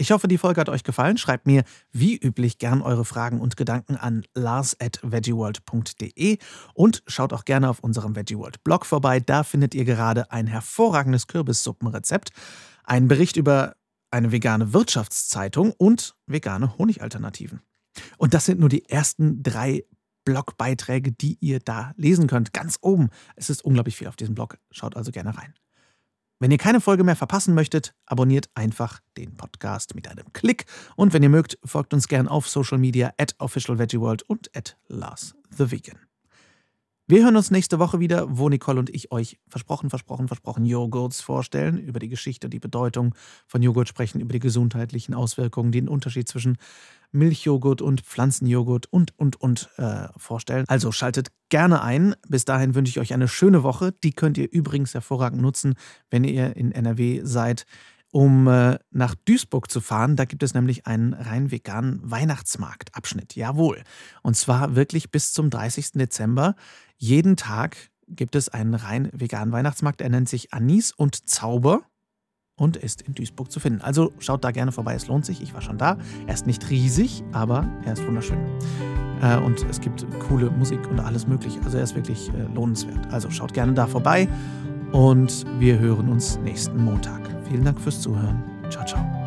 Ich hoffe, die Folge hat euch gefallen. Schreibt mir wie üblich gern eure Fragen und Gedanken an lars.veggieworld.de und schaut auch gerne auf unserem Veggieworld Blog vorbei. Da findet ihr gerade ein hervorragendes Kürbissuppenrezept, einen Bericht über eine vegane Wirtschaftszeitung und vegane Honigalternativen. Und das sind nur die ersten drei Blogbeiträge, die ihr da lesen könnt. Ganz oben. Es ist unglaublich viel auf diesem Blog. Schaut also gerne rein. Wenn ihr keine Folge mehr verpassen möchtet, abonniert einfach den Podcast mit einem Klick. Und wenn ihr mögt, folgt uns gern auf Social Media at officialveggieworld und at Lars the Vegan. Wir hören uns nächste Woche wieder, wo Nicole und ich euch versprochen, versprochen, versprochen Joghurts vorstellen, über die Geschichte die Bedeutung von Joghurt sprechen, über die gesundheitlichen Auswirkungen, den Unterschied zwischen Milchjoghurt und Pflanzenjoghurt und, und, und äh, vorstellen. Also schaltet gerne ein. Bis dahin wünsche ich euch eine schöne Woche. Die könnt ihr übrigens hervorragend nutzen, wenn ihr in NRW seid um äh, nach Duisburg zu fahren. Da gibt es nämlich einen rein veganen Weihnachtsmarktabschnitt. Jawohl. Und zwar wirklich bis zum 30. Dezember. Jeden Tag gibt es einen rein veganen Weihnachtsmarkt. Er nennt sich Anis und Zauber und ist in Duisburg zu finden. Also schaut da gerne vorbei, es lohnt sich. Ich war schon da. Er ist nicht riesig, aber er ist wunderschön. Äh, und es gibt coole Musik und alles Mögliche. Also er ist wirklich äh, lohnenswert. Also schaut gerne da vorbei und wir hören uns nächsten Montag. Vielen Dank fürs Zuhören. Ciao, ciao.